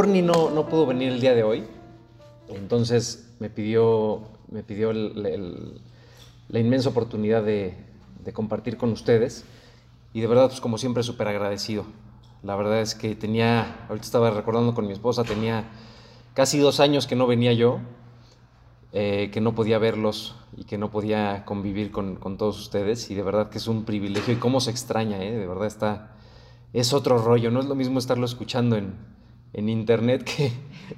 Orni no, no pudo venir el día de hoy, entonces me pidió, me pidió la inmensa oportunidad de, de, compartir con ustedes y de verdad, pues como siempre, súper agradecido. La verdad es que tenía, ahorita estaba recordando con mi esposa, tenía casi dos años que no venía yo, eh, que no podía verlos y que no podía convivir con, con, todos ustedes y de verdad que es un privilegio y cómo se extraña, ¿eh? de verdad está, es otro rollo, no es lo mismo estarlo escuchando en, en internet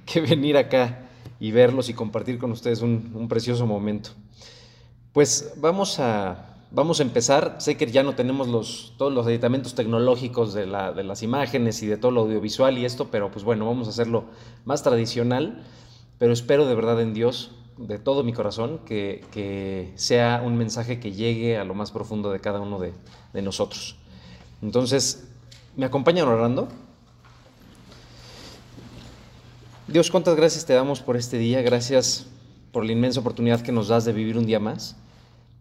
que, venir acá y verlos y compartir con ustedes un, un precioso momento. Pues vamos a, vamos a empezar. Sé que ya no tenemos los, todos los aditamentos tecnológicos de, la, de, las imágenes y de todo lo audiovisual y esto, pero pues bueno, vamos a hacerlo más tradicional. Pero espero de verdad en Dios, de todo mi corazón, que, que sea un mensaje que llegue a lo más profundo de cada uno de, de nosotros. Entonces, ¿me acompañan orando? Dios, cuántas gracias te damos por este día. Gracias por la inmensa oportunidad que nos das de vivir un día más.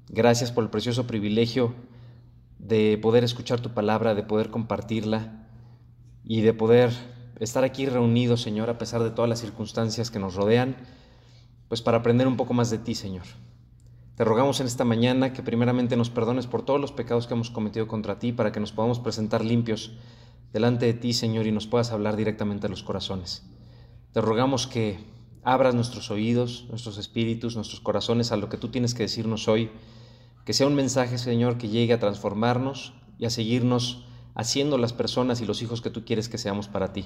Gracias por el precioso privilegio de poder escuchar tu palabra, de poder compartirla y de poder estar aquí reunidos, Señor, a pesar de todas las circunstancias que nos rodean, pues para aprender un poco más de ti, Señor. Te rogamos en esta mañana que primeramente nos perdones por todos los pecados que hemos cometido contra ti, para que nos podamos presentar limpios delante de ti, Señor, y nos puedas hablar directamente a los corazones. Te rogamos que abras nuestros oídos, nuestros espíritus, nuestros corazones a lo que tú tienes que decirnos hoy que sea un mensaje, Señor, que llegue a transformarnos y a seguirnos haciendo las personas y los hijos que tú quieres que seamos para ti.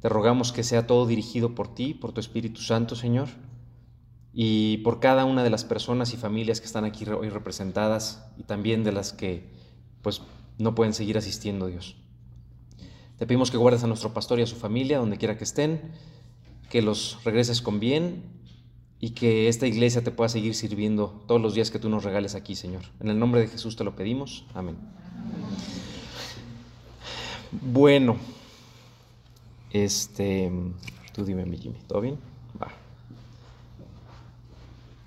Te rogamos que sea todo dirigido por ti, por tu Espíritu Santo, Señor, y por cada una de las personas y familias que están aquí hoy representadas y también de las que pues no pueden seguir asistiendo, Dios. Te pedimos que guardes a nuestro pastor y a su familia donde quiera que estén, que los regreses con bien y que esta iglesia te pueda seguir sirviendo todos los días que tú nos regales aquí, Señor. En el nombre de Jesús te lo pedimos. Amén. Bueno, este, tú dime, mi Jimmy, ¿todo bien? Va.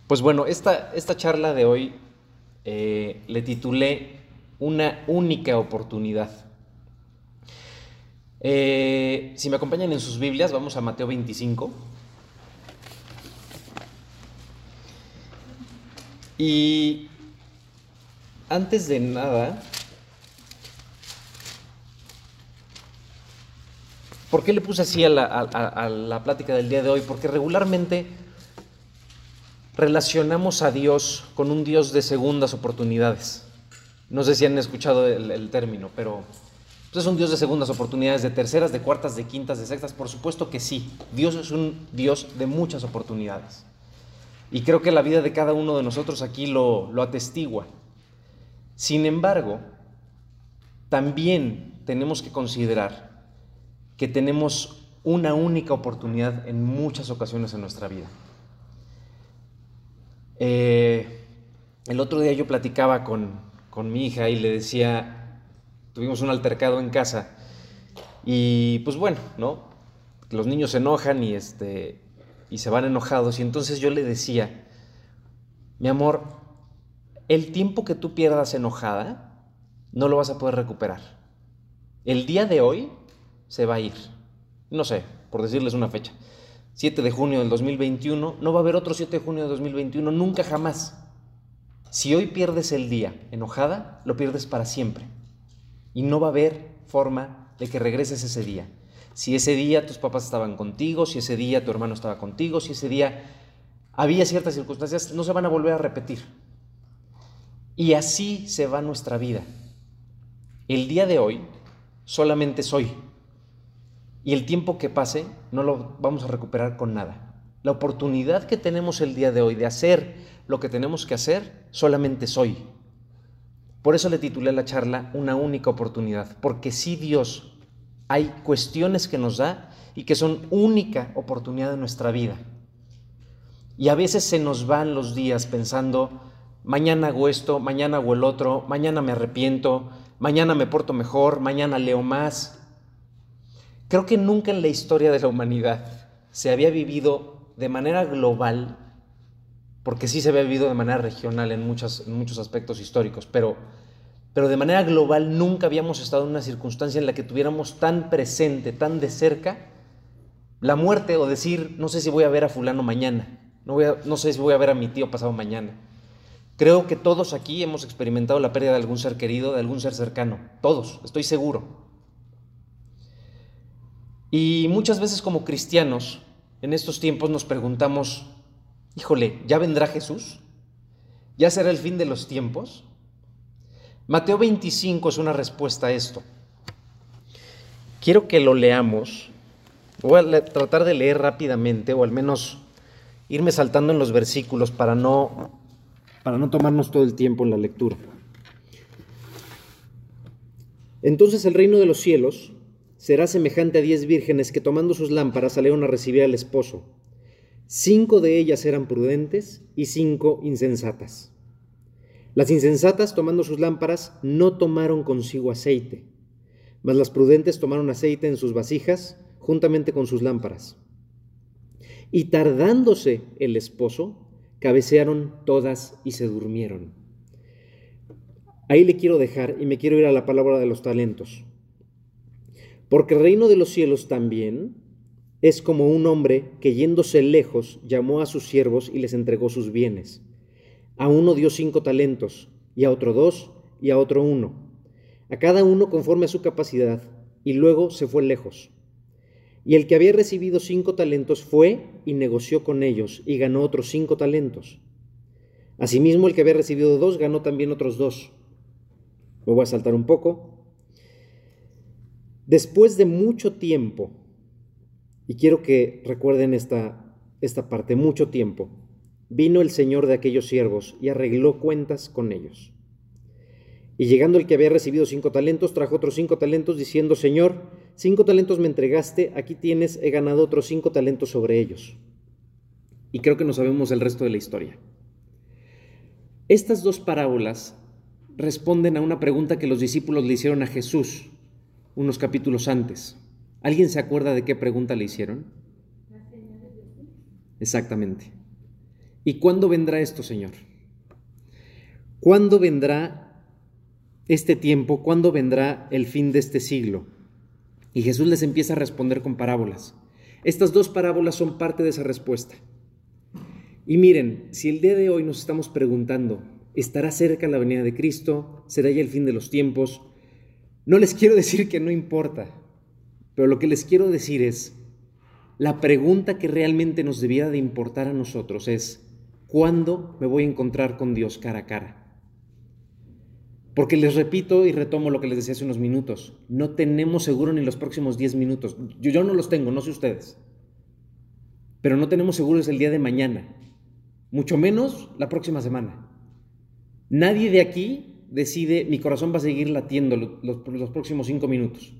Pues bueno, esta, esta charla de hoy eh, le titulé Una única oportunidad. Eh, si me acompañan en sus Biblias, vamos a Mateo 25. Y antes de nada, ¿por qué le puse así a la, plática del día de hoy? Porque regularmente relacionamos a Dios con un Dios de segundas oportunidades. No sé si han escuchado el, término, pero pues, es un Dios de segundas oportunidades, de terceras, de cuartas, de quintas, de sextas. Por supuesto que sí. Dios es un Dios de muchas oportunidades. Y creo que la vida de cada uno de nosotros aquí lo, lo atestigua. Sin embargo, también tenemos que considerar que tenemos una única oportunidad en muchas ocasiones en nuestra vida. Eh, el otro día yo platicaba con, con, mi hija y le decía, tuvimos un altercado en casa y pues bueno, ¿no? Los niños se enojan y, este, y se van enojados. Y entonces yo le decía, mi amor, el tiempo que tú pierdas enojada, no lo vas a poder recuperar. El día de hoy se va a ir. No sé, por decirles una fecha. 7 de junio del 2021, no va a haber otro 7 de junio del 2021, nunca jamás. Si hoy pierdes el día enojada, lo pierdes para siempre. Y no va a haber forma de que regreses ese día. Si ese día tus papás estaban contigo, si ese día tu hermano estaba contigo, si ese día había ciertas circunstancias, no se van a volver a repetir. Y así se va nuestra vida. El día de hoy solamente soy. Y el tiempo que pase no lo vamos a recuperar con nada. La oportunidad que tenemos el día de hoy de hacer lo que tenemos que hacer, solamente soy. Por eso le titulé la charla Una única oportunidad, porque si Dios hay cuestiones que nos da y que son única oportunidad de nuestra vida. Y a veces se nos van los días pensando, mañana hago esto, mañana hago el otro, mañana me arrepiento, mañana me porto mejor, mañana leo más. Creo que nunca en la historia de la humanidad se había vivido de manera global, porque sí se había vivido de manera regional en, muchos aspectos históricos, pero pero de manera global nunca habíamos estado en una circunstancia en la que tuviéramos tan presente, tan de cerca, la muerte o decir, no sé si voy a ver a fulano mañana, no, voy no sé si voy a ver a mi tío pasado mañana. Creo que todos aquí hemos experimentado la pérdida de algún ser querido, de algún ser cercano, todos, estoy seguro. Y muchas veces como cristianos, en estos tiempos nos preguntamos, híjole, ¿ya vendrá Jesús? ¿Ya será el fin de los tiempos? Mateo 25 es una respuesta a esto. Quiero que lo leamos. Voy a tratar de leer rápidamente o al menos irme saltando en los versículos para no para no tomarnos todo el tiempo en la lectura. Entonces el reino de los cielos será semejante a diez vírgenes que tomando sus lámparas salieron a recibir al esposo. Cinco de ellas eran prudentes y cinco insensatas. Las insensatas, tomando sus lámparas, no tomaron consigo aceite, mas las prudentes tomaron aceite en sus vasijas juntamente con sus lámparas. Y tardándose el esposo, cabecearon todas y se durmieron. Ahí le quiero dejar y me quiero ir a la palabra de los talentos. Porque el reino de los cielos también es como un hombre que yéndose lejos llamó a sus siervos y les entregó sus bienes. A uno dio cinco talentos, y a otro dos, y a otro uno, a cada uno conforme a su capacidad, y luego se fue lejos. Y el que había recibido cinco talentos fue y negoció con ellos y ganó otros cinco talentos. Asimismo, el que había recibido dos ganó también otros dos. Me voy a saltar un poco. Después de mucho tiempo, y quiero que recuerden esta, esta parte, mucho tiempo, vino el Señor de aquellos siervos y arregló cuentas con ellos. Y llegando el que había recibido cinco talentos, trajo otros cinco talentos, diciendo, Señor, cinco talentos me entregaste, aquí tienes, he ganado otros cinco talentos sobre ellos. Y creo que no sabemos el resto de la historia. Estas dos parábolas responden a una pregunta que los discípulos le hicieron a Jesús unos capítulos antes. ¿Alguien se acuerda de qué pregunta le hicieron? Exactamente. ¿Y cuándo vendrá esto, Señor? ¿Cuándo vendrá este tiempo, ¿cuándo vendrá el fin de este siglo? Y Jesús les empieza a responder con parábolas. Estas dos parábolas son parte de esa respuesta. Y miren, si el día de hoy nos estamos preguntando, ¿estará cerca la venida de Cristo? ¿Será ya el fin de los tiempos? No les quiero decir que no importa, pero lo que les quiero decir es, la pregunta que realmente nos debiera de importar a nosotros es, ¿cuándo me voy a encontrar con Dios cara a cara? Porque les repito y retomo lo que les decía hace unos minutos, no tenemos seguro ni los próximos 10 minutos. Yo, no los tengo, no sé ustedes. Pero no tenemos seguros el día de mañana, mucho menos la próxima semana. Nadie de aquí decide, mi corazón va a seguir latiendo los, los próximos 5 minutos.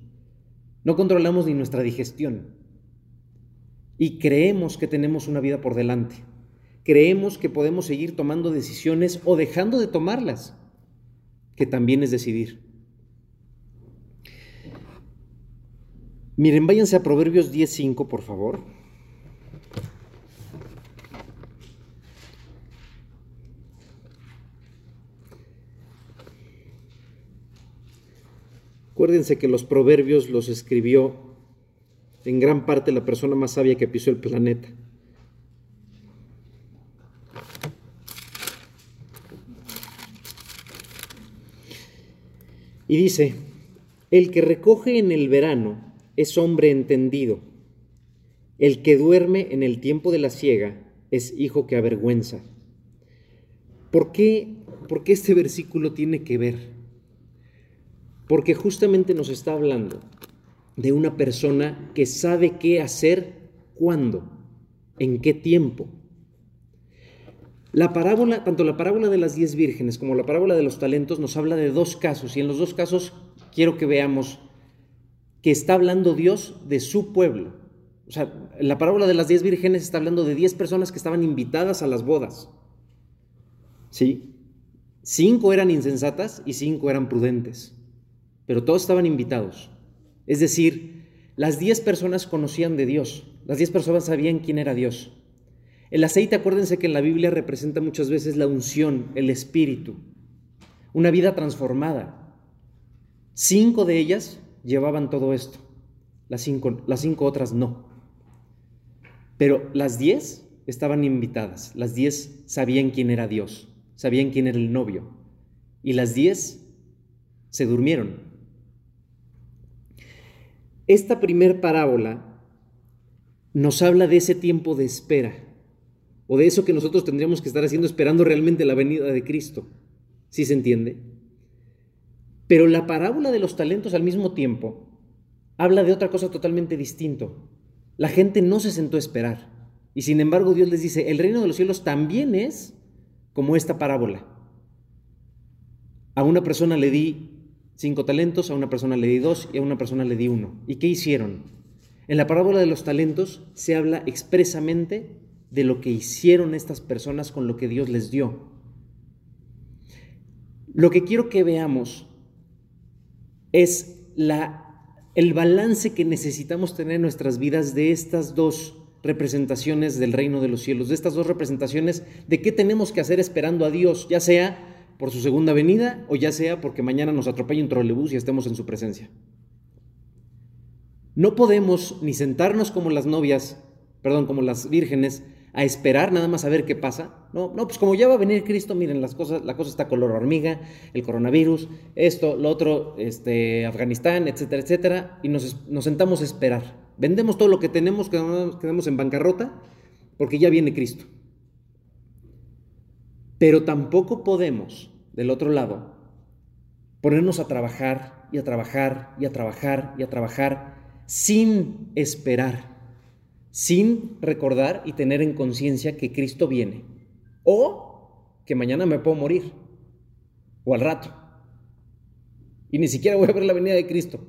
No controlamos ni nuestra digestión. Y creemos que tenemos una vida por delante. Creemos que podemos seguir tomando decisiones o dejando de tomarlas que también es decidir. Miren, váyanse a Proverbios 10.5, por favor. Acuérdense que los proverbios los escribió en gran parte la persona más sabia que pisó el planeta. Y dice, el que recoge en el verano es hombre entendido, el que duerme en el tiempo de la siega es hijo que avergüenza. ¿Por qué, ¿Por qué este versículo tiene que ver? Porque justamente nos está hablando de una persona que sabe qué hacer, cuándo, en qué tiempo. La parábola, tanto la parábola de las diez vírgenes como la parábola de los talentos nos habla de dos casos y en los dos casos quiero que veamos que está hablando Dios de su pueblo. O sea, la parábola de las diez vírgenes está hablando de diez personas que estaban invitadas a las bodas. ¿Sí? Cinco eran insensatas y cinco eran prudentes, pero todos estaban invitados. Es decir, las diez personas conocían de Dios, las diez personas sabían quién era Dios. El aceite, acuérdense que en la Biblia representa muchas veces la unción, el espíritu, una vida transformada. Cinco de ellas llevaban todo esto, las cinco, las cinco otras no. Pero las diez estaban invitadas, las diez sabían quién era Dios, sabían quién era el novio, y las diez se durmieron. Esta primer parábola nos habla de ese tiempo de espera, o de eso que nosotros tendríamos que estar haciendo esperando realmente la venida de Cristo. ¿Sí se entiende? Pero la parábola de los talentos al mismo tiempo habla de otra cosa totalmente distinto. La gente no se sentó a esperar. Y sin embargo Dios les dice, el reino de los cielos también es como esta parábola. A una persona le di cinco talentos, a una persona le di dos y a una persona le di uno. ¿Y qué hicieron? En la parábola de los talentos se habla expresamente de lo que hicieron estas personas con lo que Dios les dio. Lo que quiero que veamos es la el balance que necesitamos tener en nuestras vidas de estas dos representaciones del reino de los cielos, de estas dos representaciones de qué tenemos que hacer esperando a Dios, ya sea por su segunda venida o ya sea porque mañana nos atropelle un trolebús y estemos en su presencia. No podemos ni sentarnos como las novias, perdón, como las vírgenes, a esperar nada más a ver qué pasa. No, no, pues como ya va a venir Cristo, miren, las cosas, la cosa está color hormiga, el coronavirus, esto, lo otro, este, Afganistán, etcétera, etcétera, y nos, sentamos a esperar. Vendemos todo lo que tenemos, quedamos, quedamos en bancarrota, porque ya viene Cristo. Pero tampoco podemos, del otro lado, ponernos a trabajar y a trabajar y a trabajar y a trabajar sin esperar sin recordar y tener en conciencia que Cristo viene. O que mañana me puedo morir. O al rato. Y ni siquiera voy a ver la venida de Cristo.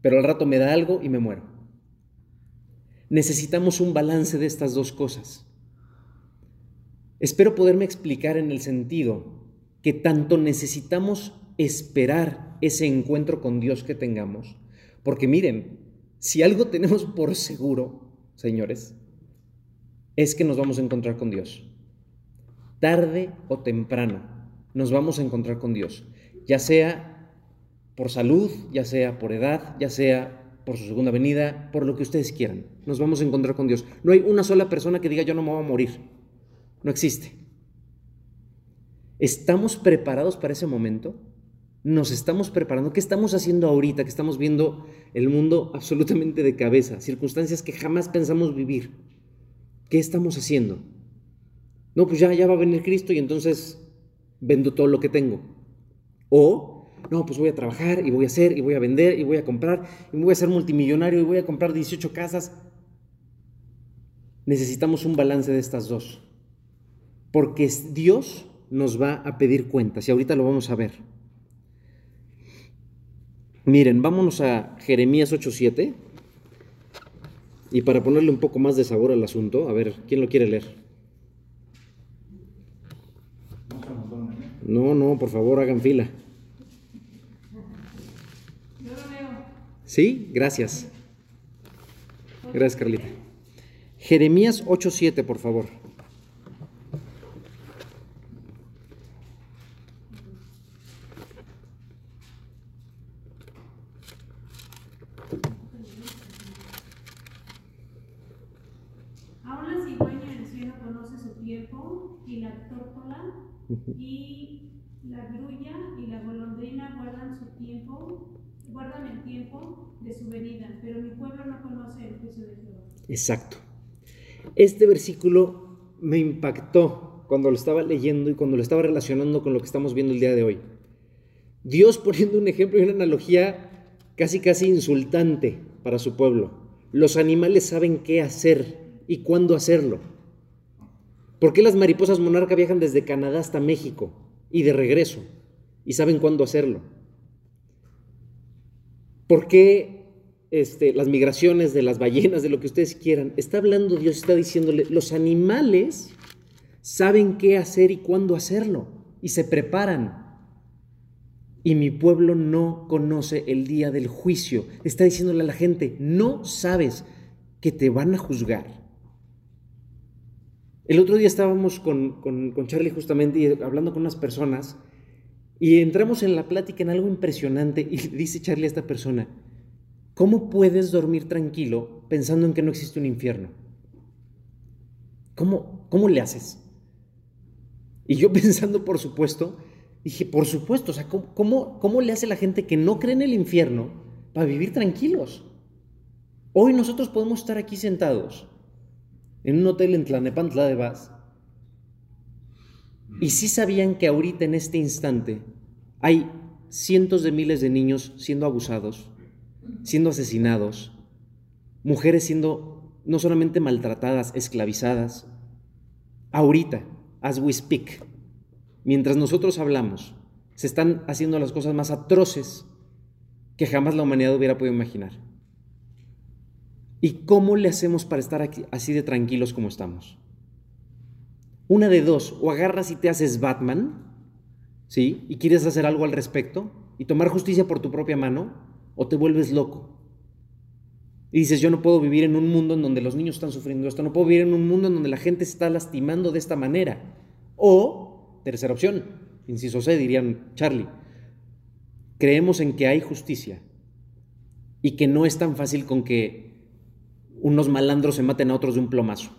Pero al rato me da algo y me muero. Necesitamos un balance de estas dos cosas. Espero poderme explicar en el sentido que tanto necesitamos esperar ese encuentro con Dios que tengamos, porque miren, si algo tenemos por seguro señores, es que nos vamos a encontrar con Dios. Tarde o temprano nos vamos a encontrar con Dios, ya sea por salud, ya sea por edad, ya sea por su segunda venida, por lo que ustedes quieran. Nos vamos a encontrar con Dios. No hay una sola persona que diga yo no me voy a morir. No existe. ¿Estamos preparados para ese momento? nos estamos preparando, qué estamos haciendo ahorita, que estamos viendo el mundo absolutamente de cabeza, circunstancias que jamás pensamos vivir. ¿Qué estamos haciendo? No, pues ya, ya va a venir Cristo y entonces vendo todo lo que tengo. O, no, pues voy a trabajar y voy a hacer y voy a vender y voy a comprar y voy a ser multimillonario y voy a comprar 18 casas. Necesitamos un balance de estas dos. Porque Dios nos va a pedir cuentas y ahorita lo vamos a ver. Miren, vámonos a Jeremías 8.7. Y para ponerle un poco más de sabor al asunto, a ver, ¿quién lo quiere leer? No, no, por favor, hagan fila. ¿Sí? Gracias. Gracias, Carlita. Jeremías 8.7, por favor. Y la grulla y la golondrina guardan su tiempo, guardan el tiempo de su venida, pero mi pueblo no conoce el juicio de Jehová. Exacto. Este versículo me impactó cuando lo estaba leyendo y cuando lo estaba relacionando con lo que estamos viendo el día de hoy. Dios poniendo un ejemplo y una analogía casi casi insultante para su pueblo. Los animales saben qué hacer y cuándo hacerlo. ¿Por qué las mariposas monarca viajan desde Canadá hasta México y de regreso? Y saben cuándo hacerlo. ¿Por qué este, las migraciones de las ballenas, de lo que ustedes quieran? Está hablando Dios, está diciéndole, los animales saben qué hacer y cuándo hacerlo. Y se preparan. Y mi pueblo no conoce el día del juicio. Está diciéndole a la gente, no sabes que te van a juzgar el otro día estábamos con, Charlie justamente y hablando con unas personas y entramos en la plática en algo impresionante y dice Charlie a esta persona, ¿cómo puedes dormir tranquilo pensando en que no existe un infierno? ¿Cómo, cómo le haces? Y yo pensando, por supuesto, dije, por supuesto, o sea, ¿cómo, ¿cómo, le hace la gente que no cree en el infierno para vivir tranquilos? Hoy nosotros podemos estar aquí sentados en un hotel en Tlanepantla de Vaz y sí sabían que ahorita en este instante hay cientos de miles de niños siendo abusados, siendo asesinados, mujeres siendo no solamente maltratadas, esclavizadas. Ahorita, as we speak, mientras nosotros hablamos, se están haciendo las cosas más atroces que jamás la humanidad hubiera podido imaginar. ¿Y cómo le hacemos para estar aquí, así de tranquilos como estamos? Una de dos, o agarras y te haces Batman, ¿sí? Y quieres hacer algo al respecto y tomar justicia por tu propia mano, o te vuelves loco. Y dices, yo no puedo vivir en un mundo en donde los niños están sufriendo esto, no puedo vivir en un mundo en donde la gente se está lastimando de esta manera. O, tercera opción, inciso C, dirían Charlie, creemos en que hay justicia y que no es tan fácil con que unos malandros se maten a otros de un plomazo.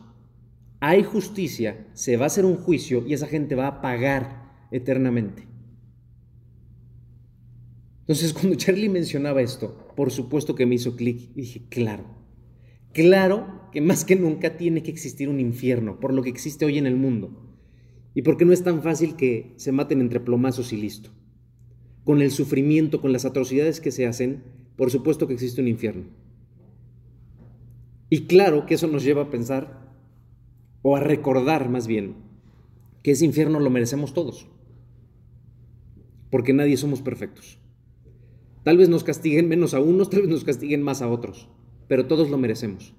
Hay justicia, se va a hacer un juicio y esa gente va a pagar eternamente. Entonces, cuando Charlie mencionaba esto, por supuesto que me hizo clic y dije, claro, claro que más que nunca tiene que existir un infierno, por lo que existe hoy en el mundo. Y porque no es tan fácil que se maten entre plomazos y listo. Con el sufrimiento, con las atrocidades que se hacen, por supuesto que existe un infierno. Y claro que eso nos lleva a pensar, o a recordar más bien, que ese infierno lo merecemos todos. Porque nadie somos perfectos. Tal vez nos castiguen menos a unos, tal vez nos castiguen más a otros, pero todos lo merecemos.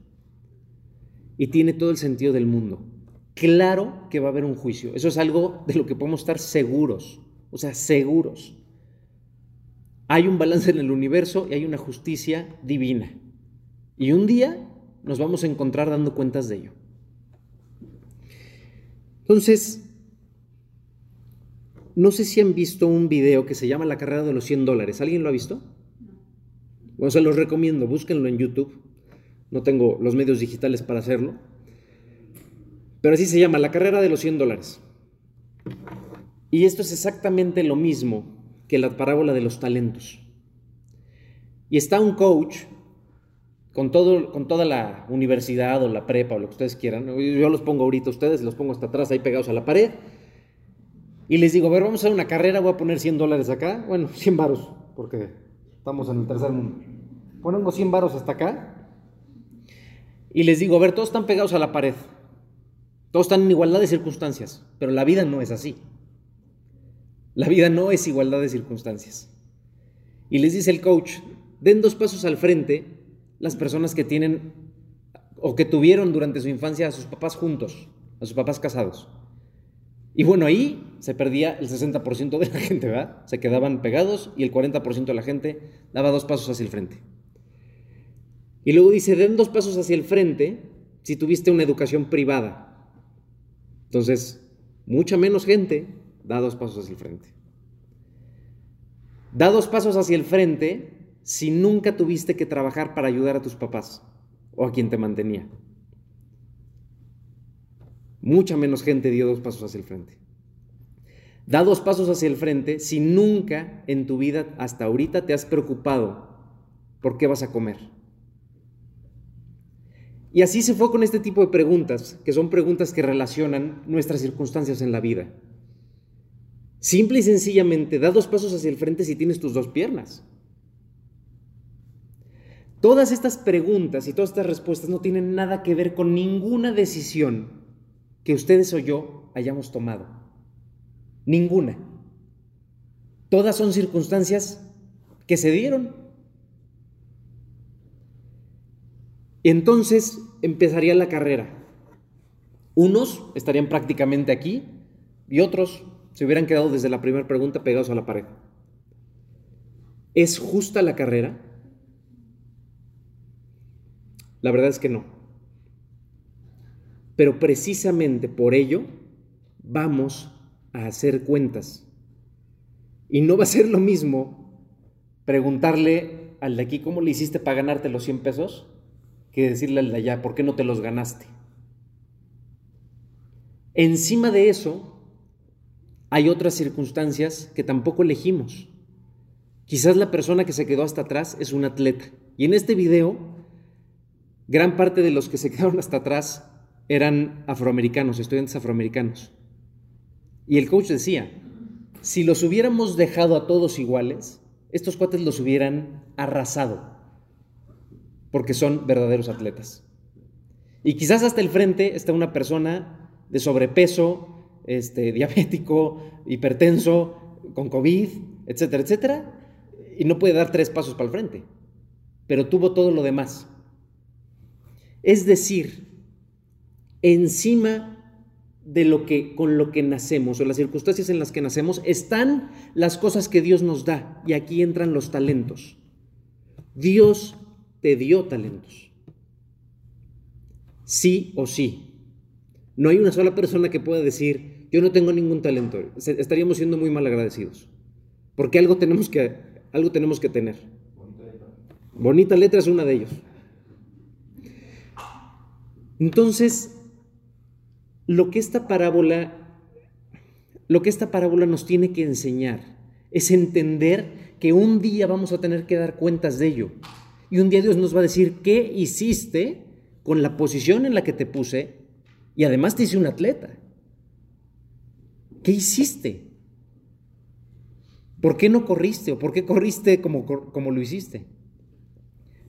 Y tiene todo el sentido del mundo. Claro que va a haber un juicio. Eso es algo de lo que podemos estar seguros. O sea, seguros. Hay un balance en el universo y hay una justicia divina. Y un día nos vamos a encontrar dando cuentas de ello. Entonces, no sé si han visto un video que se llama La carrera de los 100 dólares. ¿Alguien lo ha visto? Bueno, se los recomiendo, búsquenlo en YouTube. No tengo los medios digitales para hacerlo. Pero así se llama, La carrera de los 100 dólares. Y esto es exactamente lo mismo que la parábola de los talentos. Y está un coach con, todo, con toda la universidad o la prepa o lo que ustedes quieran. Yo los pongo ahorita ustedes, los pongo hasta atrás ahí pegados a la pared y les digo, a ver, vamos a hacer una carrera, voy a poner 100 dólares acá, bueno, 100 varos, porque estamos en el tercer mundo. Ponemos 100 varos hasta acá y les digo, a ver, todos están pegados a la pared, todos están en igualdad de circunstancias, pero la vida no es así. La vida no es igualdad de circunstancias. Y les dice el coach, den dos pasos al frente las personas que tienen o que tuvieron durante su infancia a sus papás juntos, a sus papás casados. Y bueno, ahí se perdía el 60% de la gente, ¿verdad? Se quedaban pegados y el 40% de la gente daba dos pasos hacia el frente. Y luego dice, den dos pasos hacia el frente si tuviste una educación privada. Entonces, mucha menos gente da dos pasos hacia el frente. Da dos pasos hacia el frente si nunca tuviste que trabajar para ayudar a tus papás o a quien te mantenía. Mucha menos gente dio dos pasos hacia el frente. Da dos pasos hacia el frente si nunca en tu vida hasta ahorita te has preocupado por qué vas a comer. Y así se fue con este tipo de preguntas, que son preguntas que relacionan nuestras circunstancias en la vida. Simple y sencillamente, da dos pasos hacia el frente si tienes tus dos piernas. Todas estas preguntas y todas estas respuestas no tienen nada que ver con ninguna decisión que ustedes o yo hayamos tomado. Ninguna. Todas son circunstancias que se dieron. Entonces empezaría la carrera. Unos estarían prácticamente aquí y otros se hubieran quedado desde la primera pregunta pegados a la pared. ¿Es justa la carrera? La verdad es que no. Pero precisamente por ello vamos a hacer cuentas. Y no va a ser lo mismo preguntarle al de aquí cómo le hiciste para ganarte los 100 pesos que decirle al de allá por qué no te los ganaste. Encima de eso, hay otras circunstancias que tampoco elegimos. Quizás la persona que se quedó hasta atrás es un atleta. Y en este video, gran parte de los que se quedaron hasta atrás eran afroamericanos, estudiantes afroamericanos. Y el coach decía, si los hubiéramos dejado a todos iguales, estos cuates los hubieran arrasado, porque son verdaderos atletas. Y quizás hasta el frente está una persona de sobrepeso, este, diabético, hipertenso, con COVID, etcétera, etcétera, y no puede dar tres pasos para el frente, pero tuvo todo lo demás. Es decir, encima de lo que con lo que nacemos o las circunstancias en las que nacemos están las cosas que Dios nos da y aquí entran los talentos. Dios te dio talentos. Sí o sí. No hay una sola persona que pueda decir, yo no tengo ningún talento. Estaríamos siendo muy mal agradecidos. Porque algo tenemos que, algo tenemos que tener. Bonita letra es una de ellos. Entonces, lo que esta parábola lo que esta parábola nos tiene que enseñar es entender que un día vamos a tener que dar cuentas de ello. Y un día Dios nos va a decir, ¿qué hiciste con la posición en la que te puse? Y además te hice un atleta. ¿Qué hiciste? ¿Por qué no corriste? ¿O por qué corriste como, como lo hiciste?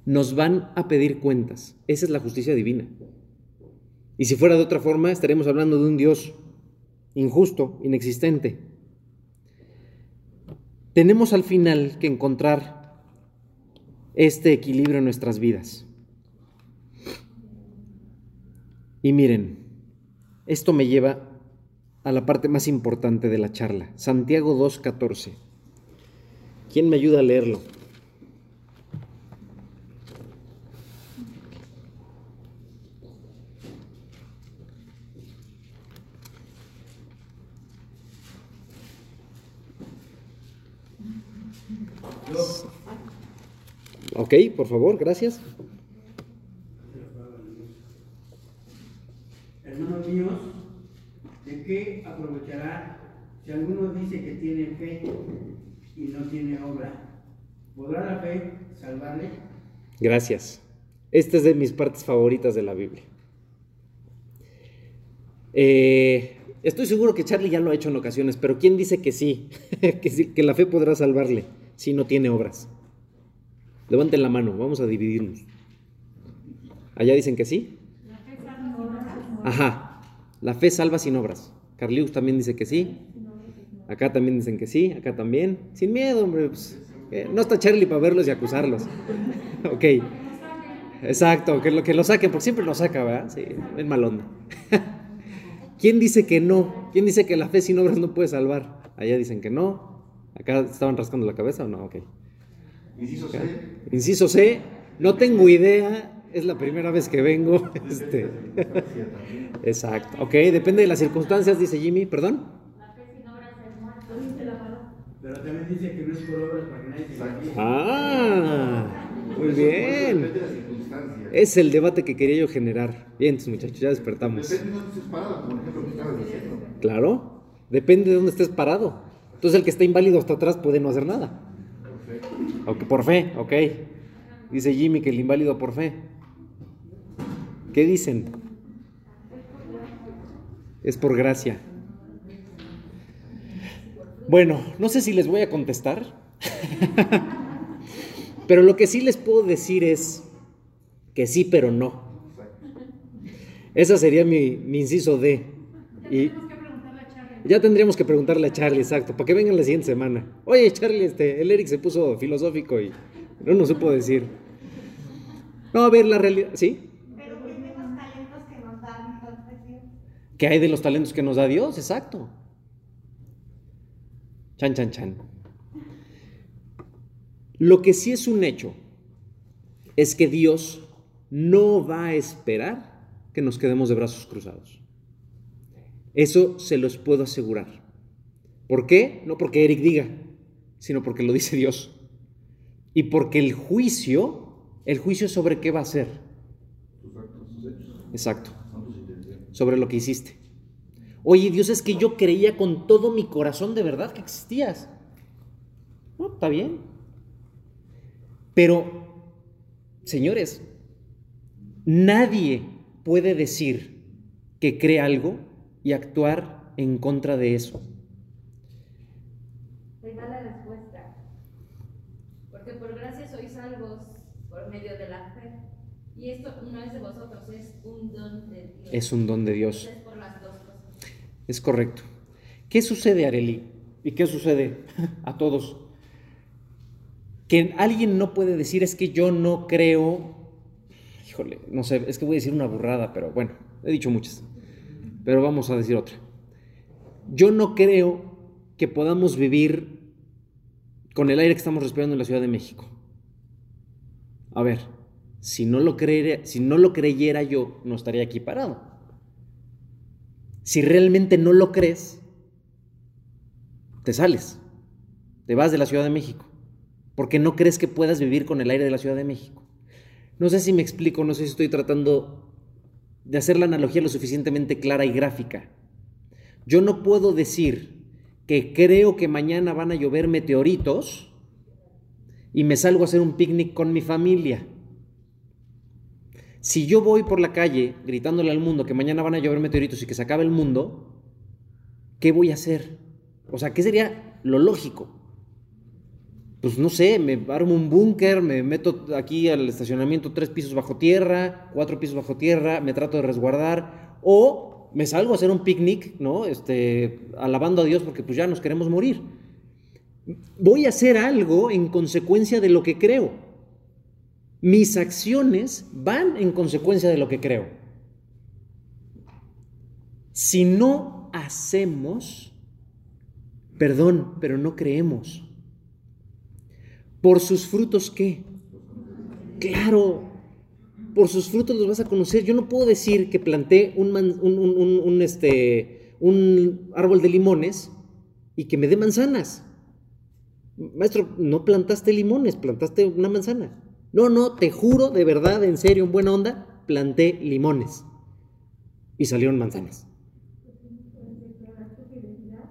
Nos van a pedir cuentas. Esa es la justicia divina. Y si fuera de otra forma, estaremos hablando de un Dios injusto, inexistente. Tenemos al final que encontrar este equilibrio en nuestras vidas. Y miren, esto me lleva a la parte más importante de la charla, Santiago 2.14. ¿Quién me ayuda a leerlo? Ok, por favor, gracias. Hermanos míos, ¿de qué aprovechará si alguno dice que tiene fe y no tiene obra? ¿Podrá la fe salvarle? Gracias. Esta es de mis partes favoritas de la Biblia. Eh, estoy seguro que Charlie ya lo ha hecho en ocasiones, pero ¿quién dice que sí? que, que la fe podrá salvarle si no tiene obras? Levanten la mano, vamos a dividirnos. ¿Allá dicen que sí? Ajá, la fe salva sin obras. Carlius también dice que sí. Acá también dicen que sí, acá también. Sin miedo, hombre. Pues, eh, no está Charlie para verlos y acusarlos. ok. Exacto, que lo, que lo saquen, porque siempre lo saca, ¿verdad? Sí, es mal onda. ¿Quién dice que no? ¿Quién dice que la fe sin obras no puede salvar? Allá dicen que no. Acá estaban rascando la cabeza o no, ok. Inciso C. Inciso C, no tengo idea, es la primera vez que vengo. Este. Exacto, ok, depende de las circunstancias, dice Jimmy, perdón. Pero también dice que no es por obras para que nadie se Ah, muy bien. Es el debate que quería yo generar. Bien, muchachos, ya despertamos. Depende de dónde estés parado, por ejemplo, lo que estabas diciendo. Claro, depende de dónde estés parado. Entonces el que está inválido hasta atrás puede no hacer nada. Por fe, ok. Dice Jimmy que el inválido por fe. ¿Qué dicen? Es por gracia. Bueno, no sé si les voy a contestar, pero lo que sí les puedo decir es que sí, pero no. Esa sería mi, mi inciso D. Y ya tendríamos que preguntarle a Charlie, exacto, para que vengan la siguiente semana. Oye, Charlie, este, el Eric se puso filosófico y no nos supo decir. No, a ver, la realidad, ¿sí? Pero ¿qué de los talentos que nos da Dios? ¿Qué hay de los talentos que nos da Dios? Exacto. Chan, chan, chan. Lo que sí es un hecho es que Dios no va a esperar que nos quedemos de brazos cruzados. Eso se los puedo asegurar. ¿Por qué? No porque Eric diga, sino porque lo dice Dios. Y porque el juicio, el juicio sobre qué va a ser. Exacto. Sobre lo que hiciste. Oye, Dios, es que yo creía con todo mi corazón de verdad que existías. No, está bien. Pero, señores, nadie puede decir que cree algo y actuar en contra de eso. La respuesta. Porque por gracia sois salvos por medio de la fe. Y esto no es de vosotros, es un don de Dios. Es un don de Dios. Es por las dos cosas. Es correcto. ¿Qué sucede, Areli? ¿Y qué sucede a todos? Que alguien no puede decir es que yo no creo. Híjole, no sé, es que voy a decir una burrada, pero bueno, he dicho muchas. Pero vamos a decir otra. Yo no creo que podamos vivir con el aire que estamos respirando en la Ciudad de México. A ver, si no lo, creyera, si no lo creyera yo, no estaría aquí parado. Si realmente no lo crees, te sales, te vas de la Ciudad de México, porque no crees que puedas vivir con el aire de la Ciudad de México. No sé si me explico, no sé si estoy tratando de hacer la analogía lo suficientemente clara y gráfica. Yo no puedo decir que creo que mañana van a llover meteoritos y me salgo a hacer un picnic con mi familia. Si yo voy por la calle gritándole al mundo que mañana van a llover meteoritos y que se acabe el mundo, ¿qué voy a hacer? O sea, ¿qué sería lo lógico? Pues no sé, me armo un búnker, me meto aquí al estacionamiento tres pisos bajo tierra, cuatro pisos bajo tierra, me trato de resguardar, o me salgo a hacer un picnic, ¿no? Este, alabando a Dios porque pues ya nos queremos morir. Voy a hacer algo en consecuencia de lo que creo. Mis acciones van en consecuencia de lo que creo. Si no hacemos, perdón, pero no creemos. ¿Por sus frutos qué? Claro, por sus frutos los vas a conocer. Yo no puedo decir que planté un, man- un- un- este, un árbol de limones y que me dé manzanas. Maestro, no plantaste limones, plantaste una manzana. No, no, te juro, de verdad, en serio, en buena onda, planté limones. Y salieron manzanas. puedes declarar tu fidelidad,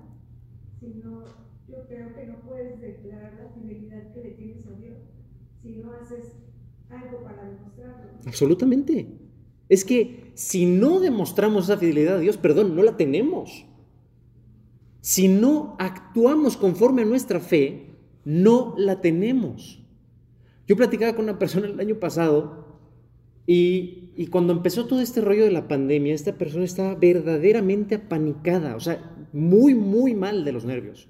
sino yo creo que no puedes declarar la fidelidad que le tienes a Dios si no haces algo para demostrarlo. Absolutamente. Es que si no demostramos esa fidelidad a Dios, perdón, no la tenemos. Si no actuamos conforme a nuestra fe, no la tenemos. Yo platicaba con una persona el año pasado y, y cuando empezó todo este rollo de la pandemia, esta persona estaba verdaderamente apanicada, o sea, muy, muy mal de los nervios.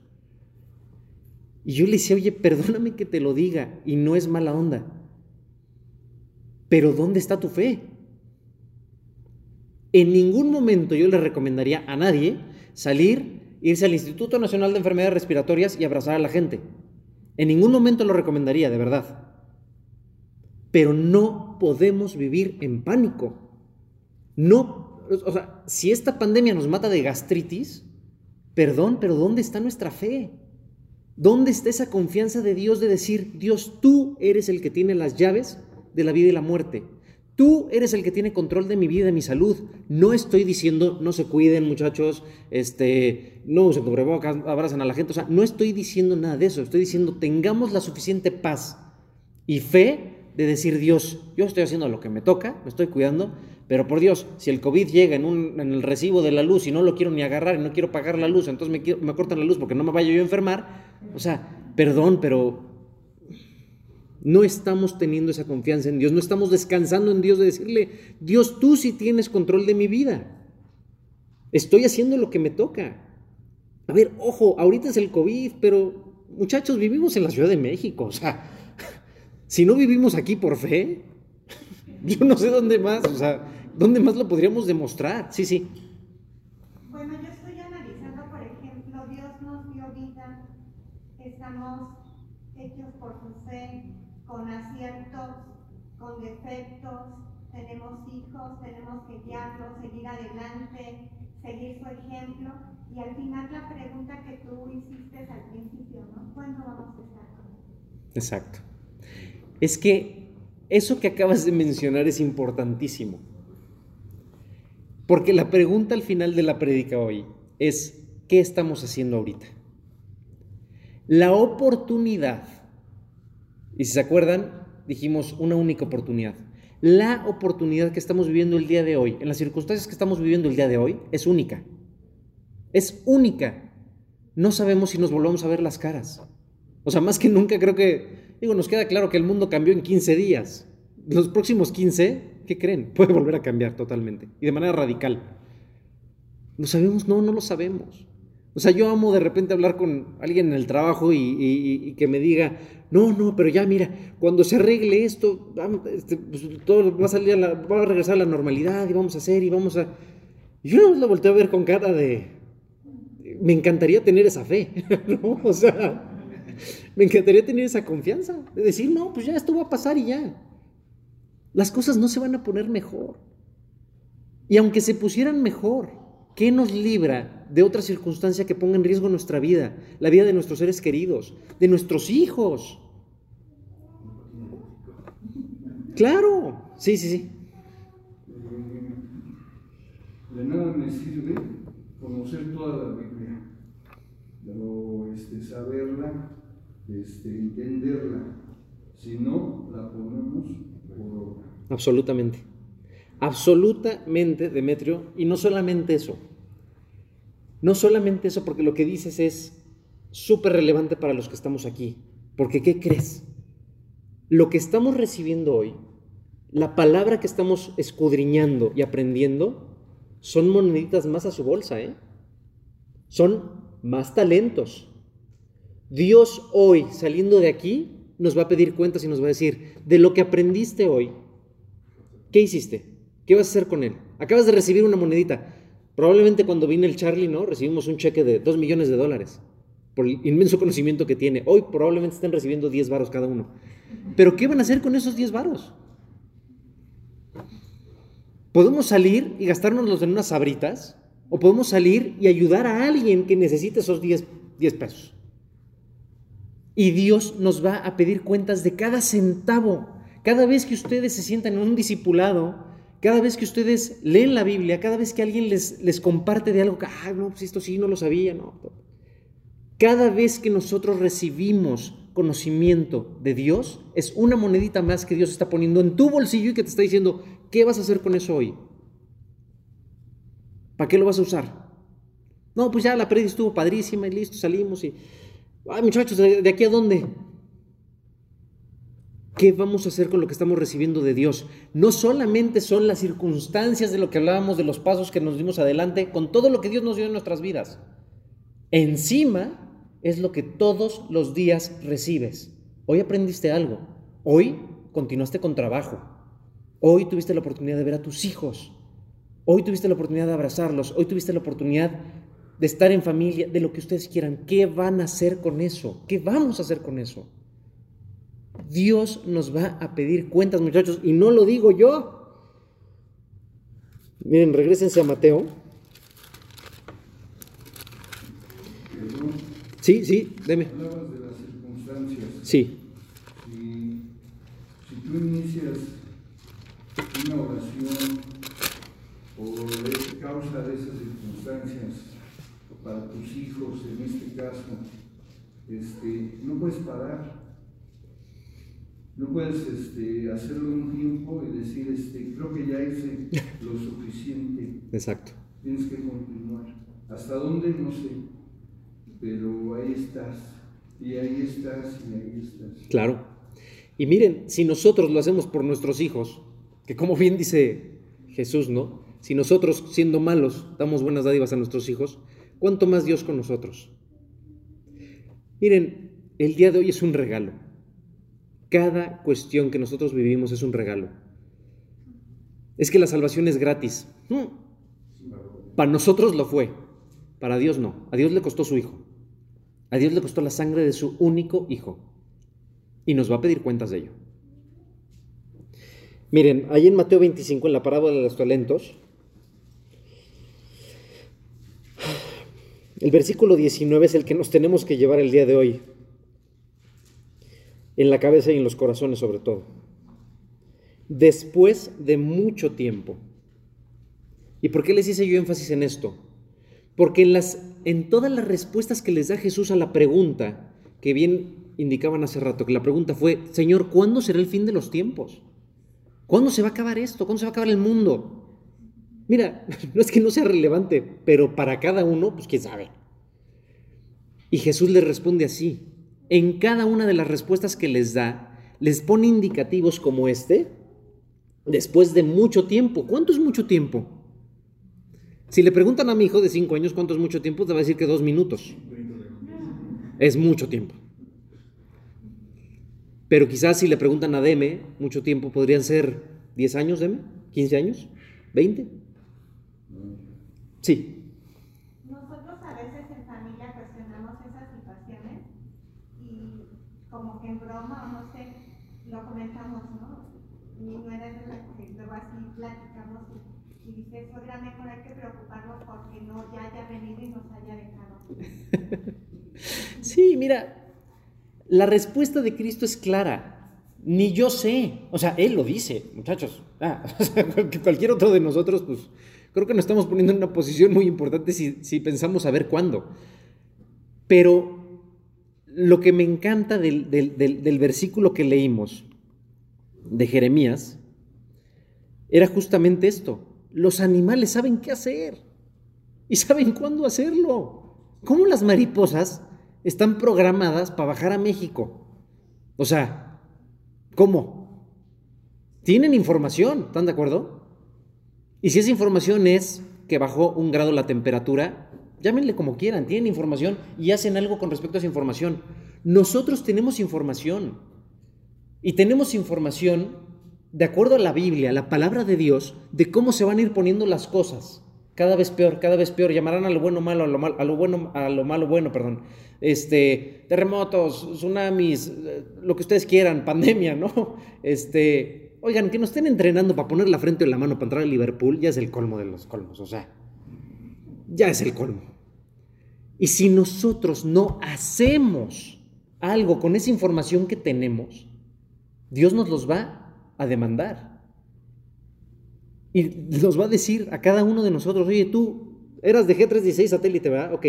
Y yo le decía, oye, perdóname que te lo diga, y no es mala onda. Pero ¿dónde está tu fe? En ningún momento yo le recomendaría a nadie salir, irse al Instituto Nacional de Enfermedades Respiratorias y abrazar a la gente. En ningún momento lo recomendaría, de verdad. Pero no podemos vivir en pánico. No, o sea, si esta pandemia nos mata de gastritis, perdón, pero ¿dónde está nuestra fe? ¿Dónde está esa confianza de Dios de decir, Dios, tú eres el que tiene las llaves de la vida y la muerte? Tú eres el que tiene control de mi vida y de mi salud. No estoy diciendo, no se cuiden muchachos, este, no usen cubrebocas, abrazan a la gente. O sea, no estoy diciendo nada de eso. Estoy diciendo, tengamos la suficiente paz y fe de decir, Dios, yo estoy haciendo lo que me toca, me estoy cuidando, pero por Dios, si el COVID llega en, un, el recibo de la luz y no lo quiero ni agarrar y no quiero pagar la luz, entonces me, me cortan la luz porque no me vaya yo a enfermar, o sea, perdón, pero no estamos teniendo esa confianza en Dios, no estamos descansando en Dios de decirle, Dios, tú sí tienes control de mi vida. Estoy haciendo lo que me toca. A ver, ojo, ahorita es el COVID, pero muchachos, vivimos en la Ciudad de México, o sea, si no vivimos aquí por fe, yo no sé dónde más, o sea, dónde más lo podríamos demostrar. Sí, sí. Bueno, yo estoy analizando, por ejemplo, Dios nos dio vida, estamos hechos por fe, con aciertos, con defectos, tenemos hijos, tenemos que guiarlos, seguir adelante, seguir su ejemplo. Y al final la pregunta que tú hiciste al principio, ¿no? ¿Cuándo vamos a estar con él? Exacto. Es que eso que acabas de mencionar es importantísimo. Porque la pregunta al final de la prédica hoy es, ¿qué estamos haciendo ahorita? La oportunidad, y si se acuerdan, dijimos una única oportunidad. La oportunidad que estamos viviendo el día de hoy, en las circunstancias que estamos viviendo el día de hoy, es única. Es única. No sabemos si nos volvamos a ver las caras. O sea, más que nunca creo que, digo, nos queda claro que el mundo cambió en 15 días. Los próximos 15, ¿qué creen? Puede volver a cambiar totalmente y de manera radical. ¿Lo sabemos? No, no lo sabemos. O sea, yo amo de repente hablar con alguien en el trabajo y, que me diga, no, no, pero ya mira, cuando se arregle esto, este, pues, todo va a, salir a va a regresar a la normalidad y vamos a hacer y vamos a... Yo no lo volteo a ver con cara de... Me encantaría tener esa fe, ¿no? O sea, me encantaría tener esa confianza, de decir, no, pues ya esto va a pasar y ya. Las cosas no se van a poner mejor. Y aunque se pusieran mejor, ¿Qué nos libra de otra circunstancia que ponga en riesgo nuestra vida, la vida de nuestros seres queridos, de nuestros hijos? Claro, sí, sí, sí. De nada me sirve conocer toda la Biblia, pero este, saberla, este, entenderla, si no la ponemos por obra. Absolutamente. Absolutamente, Demetrio, y no solamente eso. No solamente eso, porque lo que dices es súper relevante para los que estamos aquí. Porque, ¿qué crees? Lo que estamos recibiendo hoy, la palabra que estamos escudriñando y aprendiendo, son moneditas más a su bolsa, ¿eh? Son más talentos. Dios hoy, saliendo de aquí, nos va a pedir cuentas y nos va a decir, de lo que aprendiste hoy, ¿qué hiciste? ¿Qué vas a hacer con él? Acabas de recibir una monedita. Probablemente cuando vine el Charlie, ¿no? Recibimos un cheque de 2 millones de dólares por el inmenso conocimiento que tiene. Hoy probablemente estén recibiendo 10 varos cada uno. Pero ¿qué van a hacer con esos 10 varos? Podemos salir y gastárnoslos en unas sabritas o podemos salir y ayudar a alguien que necesite esos 10, 10 pesos. Y Dios nos va a pedir cuentas de cada centavo. Cada vez que ustedes se sientan en un discipulado, cada vez que ustedes leen la Biblia, cada vez que alguien les, les comparte de algo que, ah, no, pues esto sí no lo sabía, no. Cada vez que nosotros recibimos conocimiento de Dios, es una monedita más que Dios está poniendo en tu bolsillo y que te está diciendo, ¿qué vas a hacer con eso hoy? ¿Para qué lo vas a usar? No, pues ya la prédica estuvo padrísima y listo, salimos y, ay muchachos, ¿de, aquí a dónde? ¿Qué vamos a hacer con lo que estamos recibiendo de Dios? No solamente son las circunstancias de lo que hablábamos, de los pasos que nos dimos adelante, con todo lo que Dios nos dio en nuestras vidas. Encima es lo que todos los días recibes. Hoy aprendiste algo. Hoy continuaste con trabajo. Hoy tuviste la oportunidad de ver a tus hijos. Hoy tuviste la oportunidad de abrazarlos. Hoy tuviste la oportunidad de estar en familia, de lo que ustedes quieran. ¿Qué van a hacer con eso? ¿Qué vamos a hacer con eso? Dios nos va a pedir cuentas, muchachos, y no lo digo yo. Miren, regresense a Mateo. Sí, sí, deme. Hablabas de las circunstancias. Sí. Y si tú inicias una oración por causa de esas circunstancias para tus hijos, en este caso, este, no puedes parar no puedes este, hacerlo un tiempo y decir, este, creo que ya hice lo suficiente. Exacto. Tienes que continuar. ¿Hasta dónde? No sé. Pero ahí estás. Y ahí estás y ahí estás. Claro. Y miren, si nosotros lo hacemos por nuestros hijos, que como bien dice Jesús, ¿no? Si nosotros, siendo malos, damos buenas dádivas a nuestros hijos, ¿cuánto más Dios con nosotros? Miren, el día de hoy es un regalo. Cada cuestión que nosotros vivimos es un regalo. Es que la salvación es gratis. Para nosotros lo fue, para Dios no. A Dios le costó su hijo. A Dios le costó la sangre de su único hijo. Y nos va a pedir cuentas de ello. Miren, ahí en Mateo 25, en la parábola de los talentos, el versículo 19 es el que nos tenemos que llevar el día de hoy en la cabeza y en los corazones sobre todo. Después de mucho tiempo, ¿Y por qué les hice yo énfasis en esto? Porque en, las, en todas las respuestas que les da Jesús a la pregunta, que bien indicaban hace rato, que la pregunta fue, Señor, ¿cuándo será el fin de los tiempos? ¿Cuándo se va a acabar esto? ¿Cuándo se va a acabar el mundo? Mira, no es que no sea relevante, pero para cada uno, pues quién sabe. Y Jesús les responde así. En cada una de las respuestas que les da, les pone indicativos como este, después de mucho tiempo. ¿Cuánto es mucho tiempo? Si le preguntan a mi hijo de 5 años cuánto es mucho tiempo, te va a decir que dos minutos. Es mucho tiempo. Pero quizás si le preguntan a Deme, mucho tiempo, podrían ser 10 años, Deme, 15 años, 20. Sí. Nosotros a veces en familia cuestionamos esas situaciones y como que en broma o no sé, lo comentamos, ¿no? Mi nuera es de la que luego así platicamos y, y dice, suegra, mejor hay que preocuparnos porque no ya haya venido y nos haya dejado. Sí, mira, la respuesta de Cristo es clara. Ni yo sé. O sea, Él lo dice, muchachos. Ah, o sea, cual- cualquier otro de nosotros, pues creo que nos estamos poniendo en una posición muy importante si, si pensamos a ver cuándo. Pero lo que me encanta del, del- del- del versículo que leímos de Jeremías era justamente esto. Los animales saben qué hacer y saben cuándo hacerlo. ¿Cómo las mariposas están programadas para bajar a México? O sea, ¿cómo? Tienen información, ¿están de acuerdo? Y si esa información es que bajó un grado la temperatura, llámenle como quieran, tienen información y hacen algo con respecto a esa información. Nosotros tenemos información y tenemos información de acuerdo a la Biblia, la palabra de Dios, de cómo se van a ir poniendo las cosas. Cada vez peor, cada vez peor. Llamarán a lo bueno malo, a lo, mal- a lo bueno, a lo malo bueno, perdón. Este, terremotos, tsunamis, eh, lo que ustedes quieran, pandemia, ¿no? Este, oigan, que nos estén entrenando para poner la frente en la mano para entrar a Liverpool, ya es el colmo de los colmos, o sea, ya es el colmo. Y si nosotros no hacemos algo con esa información que tenemos, Dios nos los va a demandar. Y nos va a decir a cada uno de nosotros, oye, tú eras de G316 satélite, ¿verdad? Ok,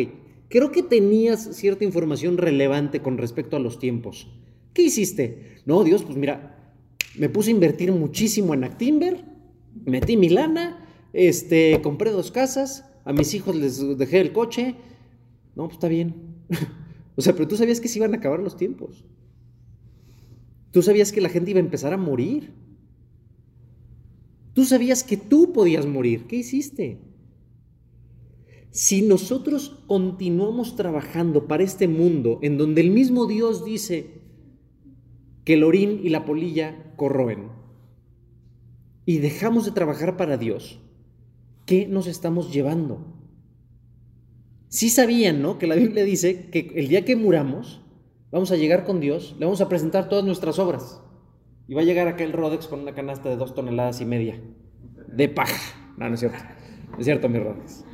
creo que tenías cierta información relevante con respecto a los tiempos. ¿Qué hiciste? No, Dios, pues mira, me puse a invertir muchísimo en Actimber, metí mi lana, este, compré dos casas, a mis hijos les dejé el coche. No, pues está bien. o sea, pero tú sabías que se iban a acabar los tiempos. Tú sabías que la gente iba a empezar a morir. Tú sabías que tú podías morir. ¿Qué hiciste? Si nosotros continuamos trabajando para este mundo en donde el mismo Dios dice que el orín y la polilla corroen y dejamos de trabajar para Dios, ¿qué nos estamos llevando? Sí sabían, ¿no? Que la Biblia dice que el día que muramos, vamos a llegar con Dios, le vamos a presentar todas nuestras obras. Y va a llegar aquel Rodex con una canasta de dos toneladas y media de paja. No, no es cierto. No es cierto, mi Rodex.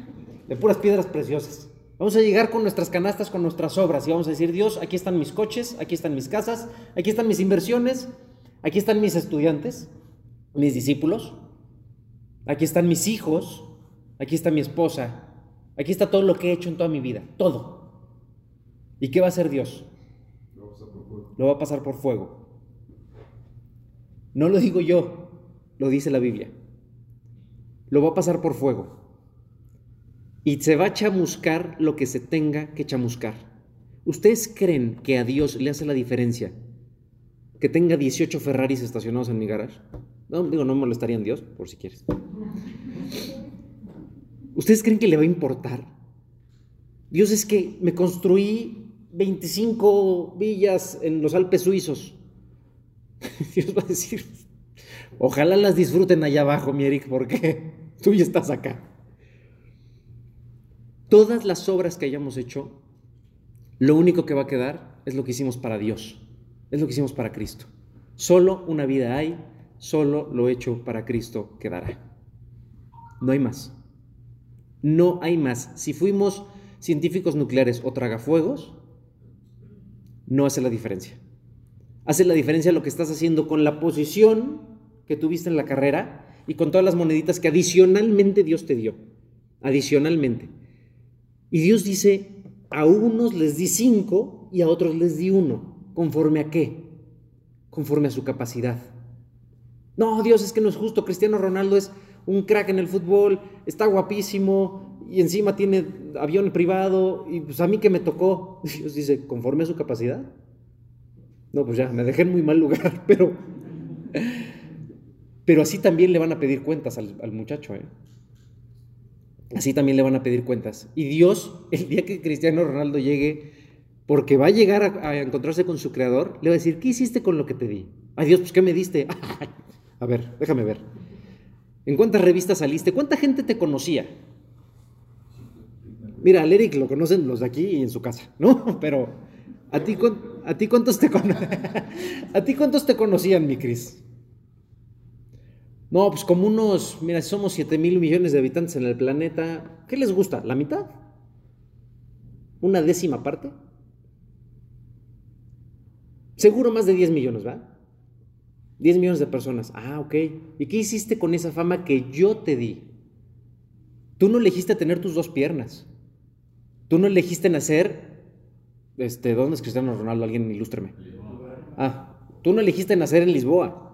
De puras piedras preciosas. Vamos a llegar con nuestras canastas, con nuestras obras y vamos a decir, Dios, aquí están mis coches, aquí están mis casas, aquí están mis inversiones, aquí están mis estudiantes, mis discípulos, aquí están mis hijos, aquí está mi esposa, aquí está todo lo que he hecho en toda mi vida, todo. ¿Y qué va a hacer Dios? Lo va a pasar por fuego. No lo digo yo, lo dice la Biblia. Lo va a pasar por fuego. Y se va a chamuscar lo que se tenga que chamuscar. ¿Ustedes creen que a Dios le hace la diferencia que tenga 18 Ferraris estacionados en mi garage? No, digo, no me molestarían Dios, por si quieres. ¿Ustedes creen que le va a importar? Dios es que me construí 25 villas en los Alpes suizos. Dios va a decir, ojalá las disfruten allá abajo, mi Eric, porque tú ya estás acá. Todas las obras que hayamos hecho, lo único que va a quedar es lo que hicimos para Dios, es lo que hicimos para Cristo. Solo una vida hay, solo lo hecho para Cristo quedará. No hay más. No hay más. Si fuimos científicos nucleares o tragafuegos, no hace la diferencia. Hace la diferencia lo que estás haciendo con la posición que tuviste en la carrera y con todas las moneditas que adicionalmente Dios te dio. Adicionalmente. Y Dios dice, a unos les di cinco y a otros les di uno. ¿Conforme a qué? Conforme a su capacidad. No, Dios, es que no es justo. Cristiano Ronaldo es un crack en el fútbol, está guapísimo y encima tiene avión privado y pues a mí que me tocó. Dios dice, conforme a su capacidad. No, pues ya, me dejé en muy mal lugar, pero... Pero así también le van a pedir cuentas al, muchacho, ¿eh? Así también le van a pedir cuentas. Y Dios, el día que Cristiano Ronaldo llegue, porque va a llegar a, a encontrarse con su creador, le va a decir, ¿qué hiciste con lo que te di? Ay Dios, pues ¿qué me diste? a ver, déjame ver. ¿En cuántas revistas saliste? ¿Cuánta gente te conocía? Mira, al Eric lo conocen los de aquí y en su casa, ¿no? Pero ¿a ti, a ti cuántos te con... ¿A ti cuántos te conocían, mi Cris? No, pues como unos, mira, somos 7 mil millones de habitantes en el planeta, ¿qué les gusta? ¿La mitad? ¿Una décima parte? Seguro más de 10 millones, ¿va? 10 millones de personas. Ah, ok. ¿Y qué hiciste con esa fama que yo te di? Tú no elegiste tener tus dos piernas. Tú no elegiste nacer. Este, ¿Dónde es Cristiano Ronaldo? Alguien ilústreme. Ah, tú no elegiste nacer en Lisboa.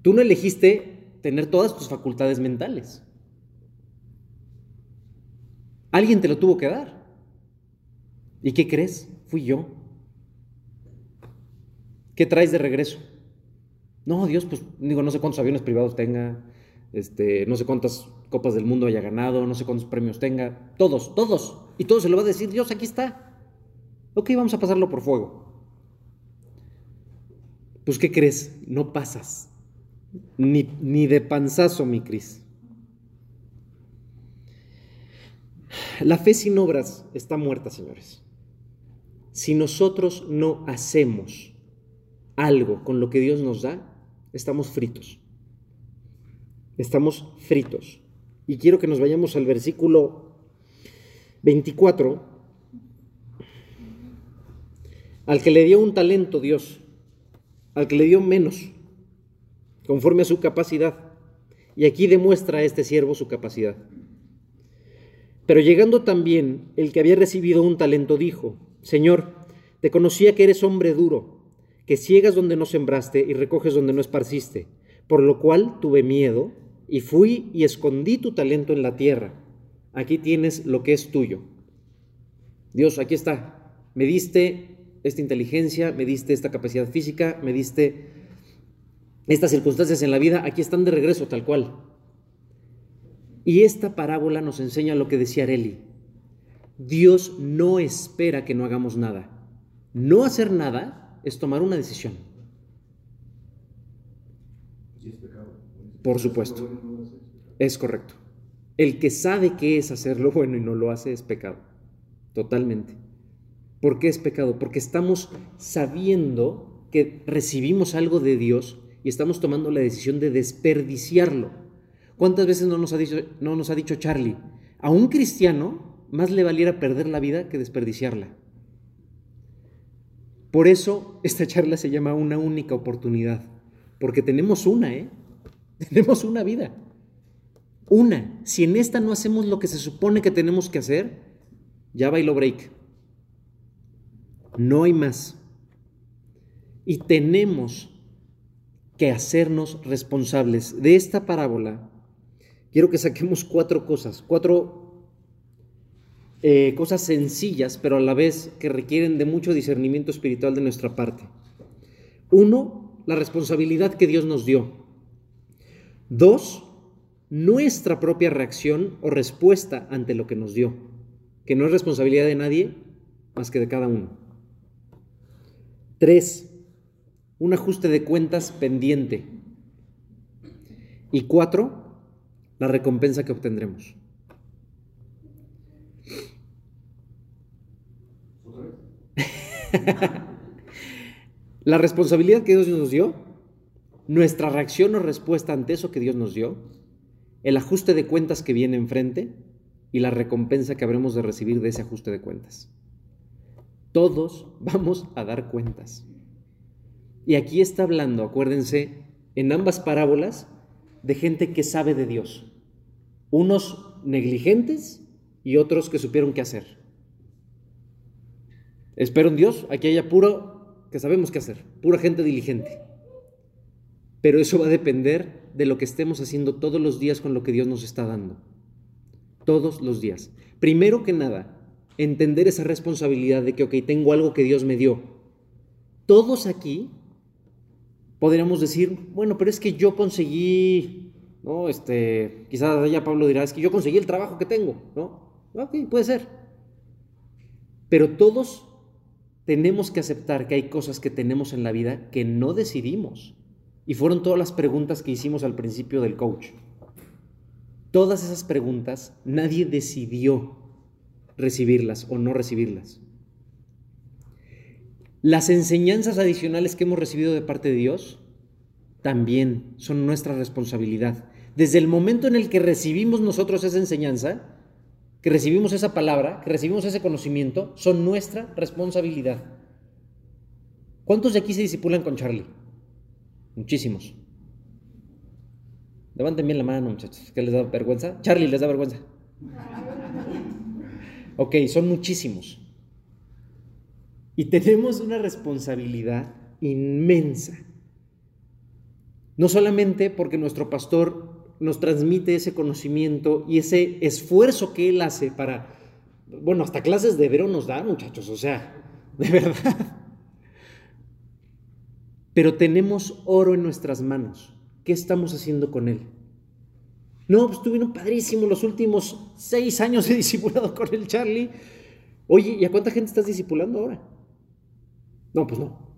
Tú no elegiste tener todas tus facultades mentales. Alguien te lo tuvo que dar. ¿Y qué crees? Fui yo. ¿Qué traes de regreso? No, Dios, pues digo, no sé cuántos aviones privados tenga, este, no sé cuántas copas del mundo haya ganado, no sé cuántos premios tenga, todos, todos. Y todo se lo va a decir, Dios, aquí está. Ok, vamos a pasarlo por fuego. Pues, ¿qué crees? No pasas. Ni, ni de panzazo, mi Cris. La fe sin obras está muerta, señores. Si nosotros no hacemos algo con lo que Dios nos da, estamos fritos. Estamos fritos. Y quiero que nos vayamos al versículo 24. Al que le dio un talento Dios, al que le dio menos, conforme a su capacidad. Y aquí demuestra a este siervo su capacidad. Pero llegando también el que había recibido un talento dijo, Señor, te conocía que eres hombre duro que ciegas donde no sembraste y recoges donde no esparciste, por lo cual tuve miedo y fui y escondí tu talento en la tierra. Aquí tienes lo que es tuyo. Dios, aquí está. Me diste esta inteligencia, me diste esta capacidad física, me diste estas circunstancias en la vida, aquí están de regreso tal cual. Y esta parábola nos enseña lo que decía Areli. Dios no espera que no hagamos nada. No hacer nada es tomar una decisión. Por supuesto. Es correcto. El que sabe qué es hacer lo bueno y no lo hace es pecado. Totalmente. ¿Por qué es pecado? Porque estamos sabiendo que recibimos algo de Dios y estamos tomando la decisión de desperdiciarlo. ¿Cuántas veces no nos ha dicho, no nos ha dicho Charlie? A un cristiano más le valiera perder la vida que desperdiciarla. Por eso esta charla se llama una única oportunidad, porque tenemos una, ¿eh? Tenemos una vida. Una. Si en esta no hacemos lo que se supone que tenemos que hacer, ya bailo break. No hay más. Y tenemos que hacernos responsables. De esta parábola, quiero que saquemos cuatro cosas, cuatro eh, cosas sencillas, pero a la vez que requieren de mucho discernimiento espiritual de nuestra parte. Uno, la responsabilidad que Dios nos dio. Dos, nuestra propia reacción o respuesta ante lo que nos dio, que no es responsabilidad de nadie más que de cada uno. Tres, un ajuste de cuentas pendiente. Y cuatro, la recompensa que obtendremos. la responsabilidad que Dios nos dio, nuestra reacción o respuesta ante eso que Dios nos dio, el ajuste de cuentas que viene enfrente y la recompensa que habremos de recibir de ese ajuste de cuentas. Todos vamos a dar cuentas. Y aquí está hablando, acuérdense, en ambas parábolas de gente que sabe de Dios. Unos negligentes y otros que supieron qué hacer. Espero en Dios, aquí haya puro que sabemos qué hacer, pura gente diligente. Pero eso va a depender de lo que estemos haciendo todos los días con lo que Dios nos está dando. Todos los días. Primero que nada, entender esa responsabilidad de que, ok, tengo algo que Dios me dio. Todos aquí podríamos decir, bueno, pero es que yo conseguí, ¿no? Este, quizás allá Pablo dirá, es que yo conseguí el trabajo que tengo, ¿no? Ok, puede ser. Pero todos tenemos que aceptar que hay cosas que tenemos en la vida que no decidimos. Y fueron todas las preguntas que hicimos al principio del coach. Todas esas preguntas nadie decidió recibirlas o no recibirlas. Las enseñanzas adicionales que hemos recibido de parte de Dios también son nuestra responsabilidad. Desde el momento en el que recibimos nosotros esa enseñanza, que recibimos esa palabra, que recibimos ese conocimiento, son nuestra responsabilidad. ¿Cuántos de aquí se disipulan con Charlie? Muchísimos. Levanten bien la mano, muchachos. ¿Qué les da vergüenza? Charlie, ¿les da vergüenza? Ok, son muchísimos. Y tenemos una responsabilidad inmensa. No solamente porque nuestro pastor nos transmite ese conocimiento y ese esfuerzo que él hace para, bueno, hasta clases de verón nos da, muchachos, o sea, de verdad. Pero tenemos oro en nuestras manos. ¿Qué estamos haciendo con él? No, pues estuvieron padrísimos los últimos seis años he discipulado con el Charlie. Oye, ¿y a cuánta gente estás discipulando ahora? No, pues no.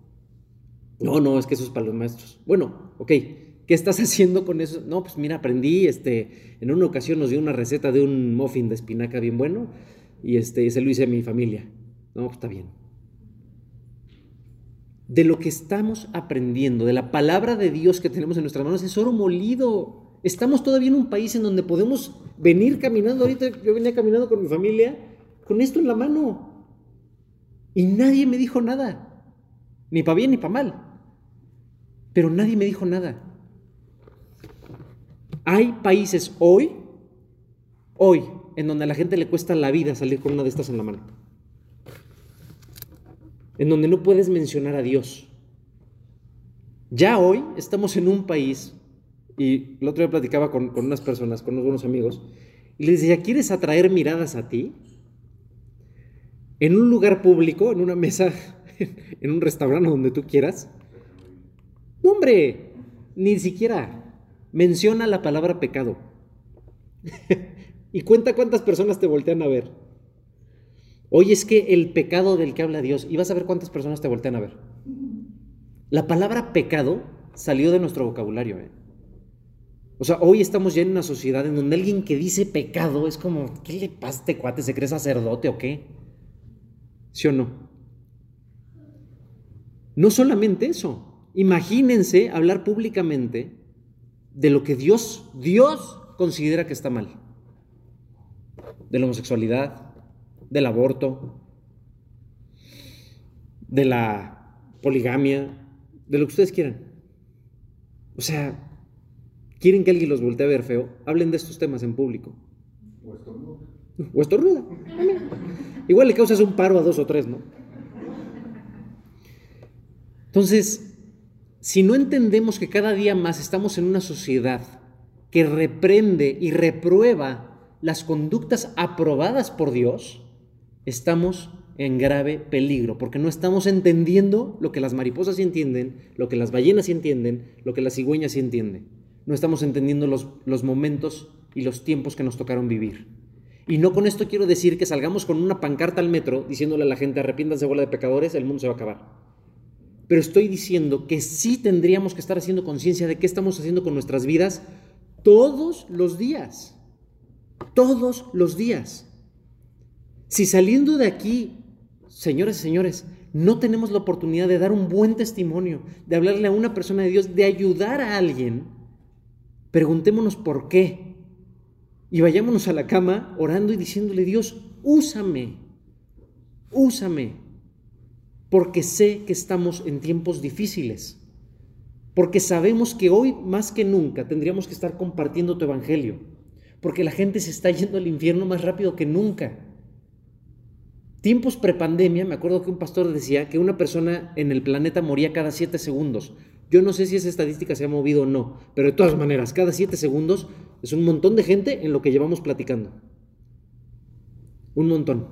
No, no, es que eso es para los maestros. Bueno, ok, ¿qué estás haciendo con eso? No, pues mira, aprendí, este, en una ocasión nos dio una receta de un muffin de espinaca bien bueno y este, se lo hice a mi familia. No, pues está bien de lo que estamos aprendiendo, de la palabra de Dios que tenemos en nuestras manos, es oro molido. Estamos todavía en un país en donde podemos venir caminando. Ahorita yo venía caminando con mi familia con esto en la mano. Y nadie me dijo nada. Ni para bien ni para mal. Pero nadie me dijo nada. Hay países hoy, hoy, en donde a la gente le cuesta la vida salir con una de estas en la mano en donde no puedes mencionar a Dios. Ya hoy estamos en un país, y el otro día platicaba con, unas personas, con unos buenos amigos, y les decía, ¿quieres atraer miradas a ti? En un lugar público, en una mesa, en un restaurante donde tú quieras. No, hombre, ni siquiera menciona la palabra pecado. y cuenta cuántas personas te voltean a ver. Hoy es que el pecado del que habla Dios, y vas a ver cuántas personas te voltean a ver. La palabra pecado salió de nuestro vocabulario. ¿eh? O sea, hoy estamos ya en una sociedad en donde alguien que dice pecado es como, ¿qué le pasa a este cuate? ¿Se cree sacerdote o qué? ¿Sí o no? No solamente eso. Imagínense hablar públicamente de lo que Dios, Dios considera que está mal. De la homosexualidad, del aborto, de la poligamia, de lo que ustedes quieran. O sea, quieren que alguien los voltee a ver feo, hablen de estos temas en público. O estornuda. O estornuda. Igual le causas un paro a dos o tres, ¿no? Entonces, si no entendemos que cada día más estamos en una sociedad que reprende y reprueba las conductas aprobadas por Dios, estamos en grave peligro, porque no estamos entendiendo lo que las mariposas entienden, lo que las ballenas entienden, lo que las cigüeñas entienden. No estamos entendiendo los, los momentos y los tiempos que nos tocaron vivir. Y no con esto quiero decir que salgamos con una pancarta al metro diciéndole a la gente arrepiéntanse bola de pecadores, el mundo se va a acabar. Pero estoy diciendo que sí tendríamos que estar haciendo conciencia de qué estamos haciendo con nuestras vidas todos los días. Todos los días. Si saliendo de aquí, señores y señores, no tenemos la oportunidad de dar un buen testimonio, de hablarle a una persona de Dios, de ayudar a alguien, preguntémonos por qué. Y vayámonos a la cama orando y diciéndole, Dios, úsame, úsame, porque sé que estamos en tiempos difíciles. Porque sabemos que hoy más que nunca tendríamos que estar compartiendo tu evangelio. Porque la gente se está yendo al infierno más rápido que nunca. Tiempos prepandemia, me acuerdo que un pastor decía que una persona en el planeta moría cada siete segundos. Yo no sé si esa estadística se ha movido o no, pero de todas maneras, cada siete segundos es un montón de gente en lo que llevamos platicando. Un montón.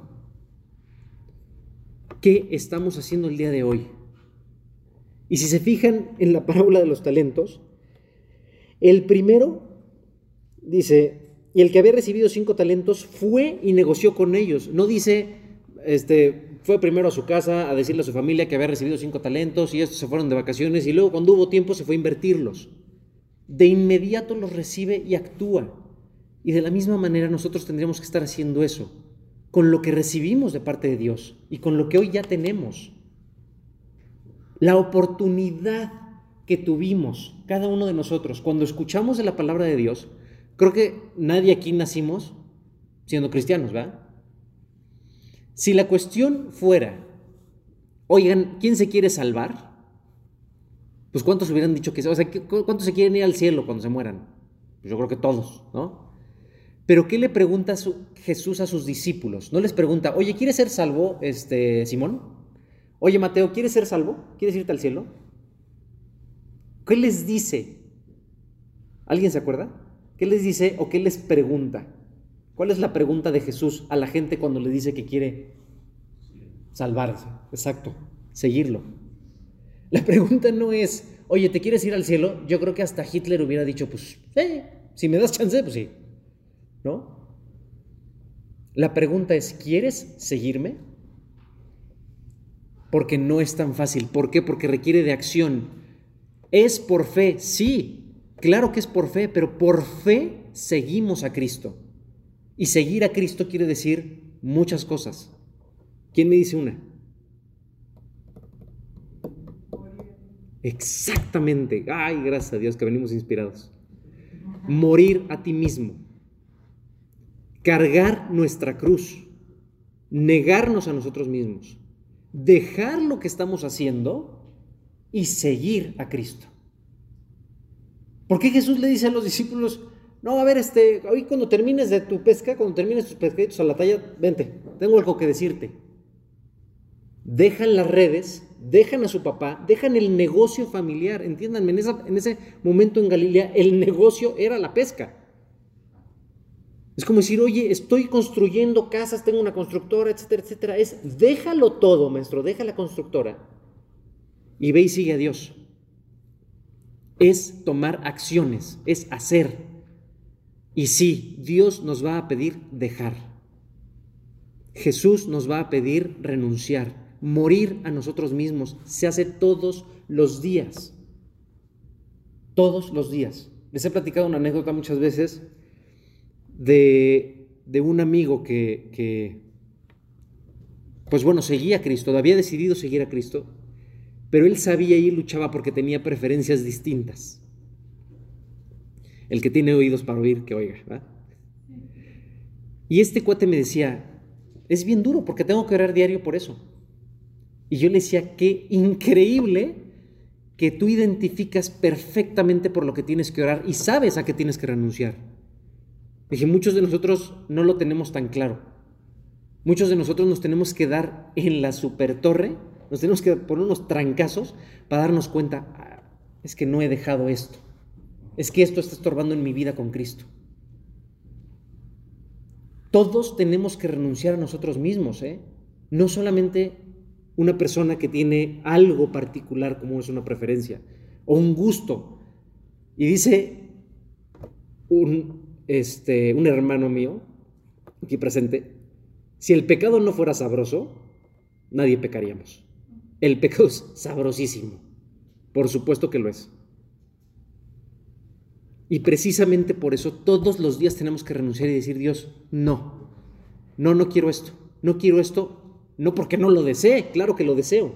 ¿Qué estamos haciendo el día de hoy? Y si se fijan en la parábola de los talentos, el primero dice, y el que había recibido cinco talentos fue y negoció con ellos. No dice, este, fue primero a su casa a decirle a su familia que había recibido cinco talentos y estos se fueron de vacaciones y luego cuando hubo tiempo se fue a invertirlos. De inmediato los recibe y actúa. Y de la misma manera nosotros tendríamos que estar haciendo eso, con lo que recibimos de parte de Dios y con lo que hoy ya tenemos. La oportunidad que tuvimos cada uno de nosotros cuando escuchamos de la palabra de Dios, creo que nadie aquí nacimos siendo cristianos, ¿verdad? Si la cuestión fuera, oigan, ¿quién se quiere salvar? Pues cuántos hubieran dicho que, o sea, ¿cuántos se quieren ir al cielo cuando se mueran? Pues yo creo que todos, ¿no? Pero ¿qué le pregunta Jesús a sus discípulos? No les pregunta, oye, ¿quieres ser salvo, este, Simón? Oye, Mateo, ¿quieres ser salvo? ¿Quieres irte al cielo? ¿Qué les dice? ¿Alguien se acuerda? ¿Qué les dice o qué les pregunta? ¿Cuál es la pregunta de Jesús a la gente cuando le dice que quiere salvarse? Exacto, seguirlo. La pregunta no es, oye, ¿te quieres ir al cielo? Yo creo que hasta Hitler hubiera dicho, pues, eh, si me das chance, pues sí. ¿No? La pregunta es, ¿quieres seguirme? Porque no es tan fácil. ¿Por qué? Porque requiere de acción. ¿Es por fe? Sí, claro que es por fe, pero por fe seguimos a Cristo. Y seguir a Cristo quiere decir muchas cosas. ¿Quién me dice una? Exactamente. Ay, gracias a Dios que venimos inspirados. Morir a ti mismo. Cargar nuestra cruz. Negarnos a nosotros mismos. Dejar lo que estamos haciendo y seguir a Cristo. ¿Por qué Jesús le dice a los discípulos, no, a ver, este, hoy cuando termines de tu pesca, cuando termines tus pescaditos a la talla, vente, tengo algo que decirte. Dejan las redes, dejan a su papá, dejan el negocio familiar. Entiéndanme, en, en ese momento en Galilea el negocio era la pesca. Es como decir, oye, estoy construyendo casas, tengo una constructora, etcétera, etcétera. Es, déjalo todo, maestro, deja la constructora. Y ve y sigue a Dios. Es tomar acciones, es hacer. Y sí, Dios nos va a pedir dejar. Jesús nos va a pedir renunciar, morir a nosotros mismos. Se hace todos los días. Todos los días. Les he platicado una anécdota muchas veces de, de un amigo que, que, pues bueno, seguía a Cristo, había decidido seguir a Cristo, pero él sabía y luchaba porque tenía preferencias distintas. El que tiene oídos para oír, que oiga. Y este cuate me decía, es bien duro porque tengo que orar diario por eso. Y yo le decía, qué increíble que tú identificas perfectamente por lo que tienes que orar y sabes a qué tienes que renunciar. Dije, muchos de nosotros no lo tenemos tan claro. Muchos de nosotros nos tenemos que dar en la super torre, nos tenemos que poner unos trancazos para darnos cuenta, ah, es que no he dejado esto es que esto está estorbando en mi vida con Cristo. Todos tenemos que renunciar a nosotros mismos, ¿eh? No solamente una persona que tiene algo particular como es una preferencia o un gusto. Y dice un, este, un hermano mío, aquí presente, si el pecado no fuera sabroso, nadie pecaríamos. El pecado es sabrosísimo. Por supuesto que lo es. Y precisamente por eso todos los días tenemos que renunciar y decir, Dios, no, no, no quiero esto, no quiero esto, no porque no lo desee, claro que lo deseo,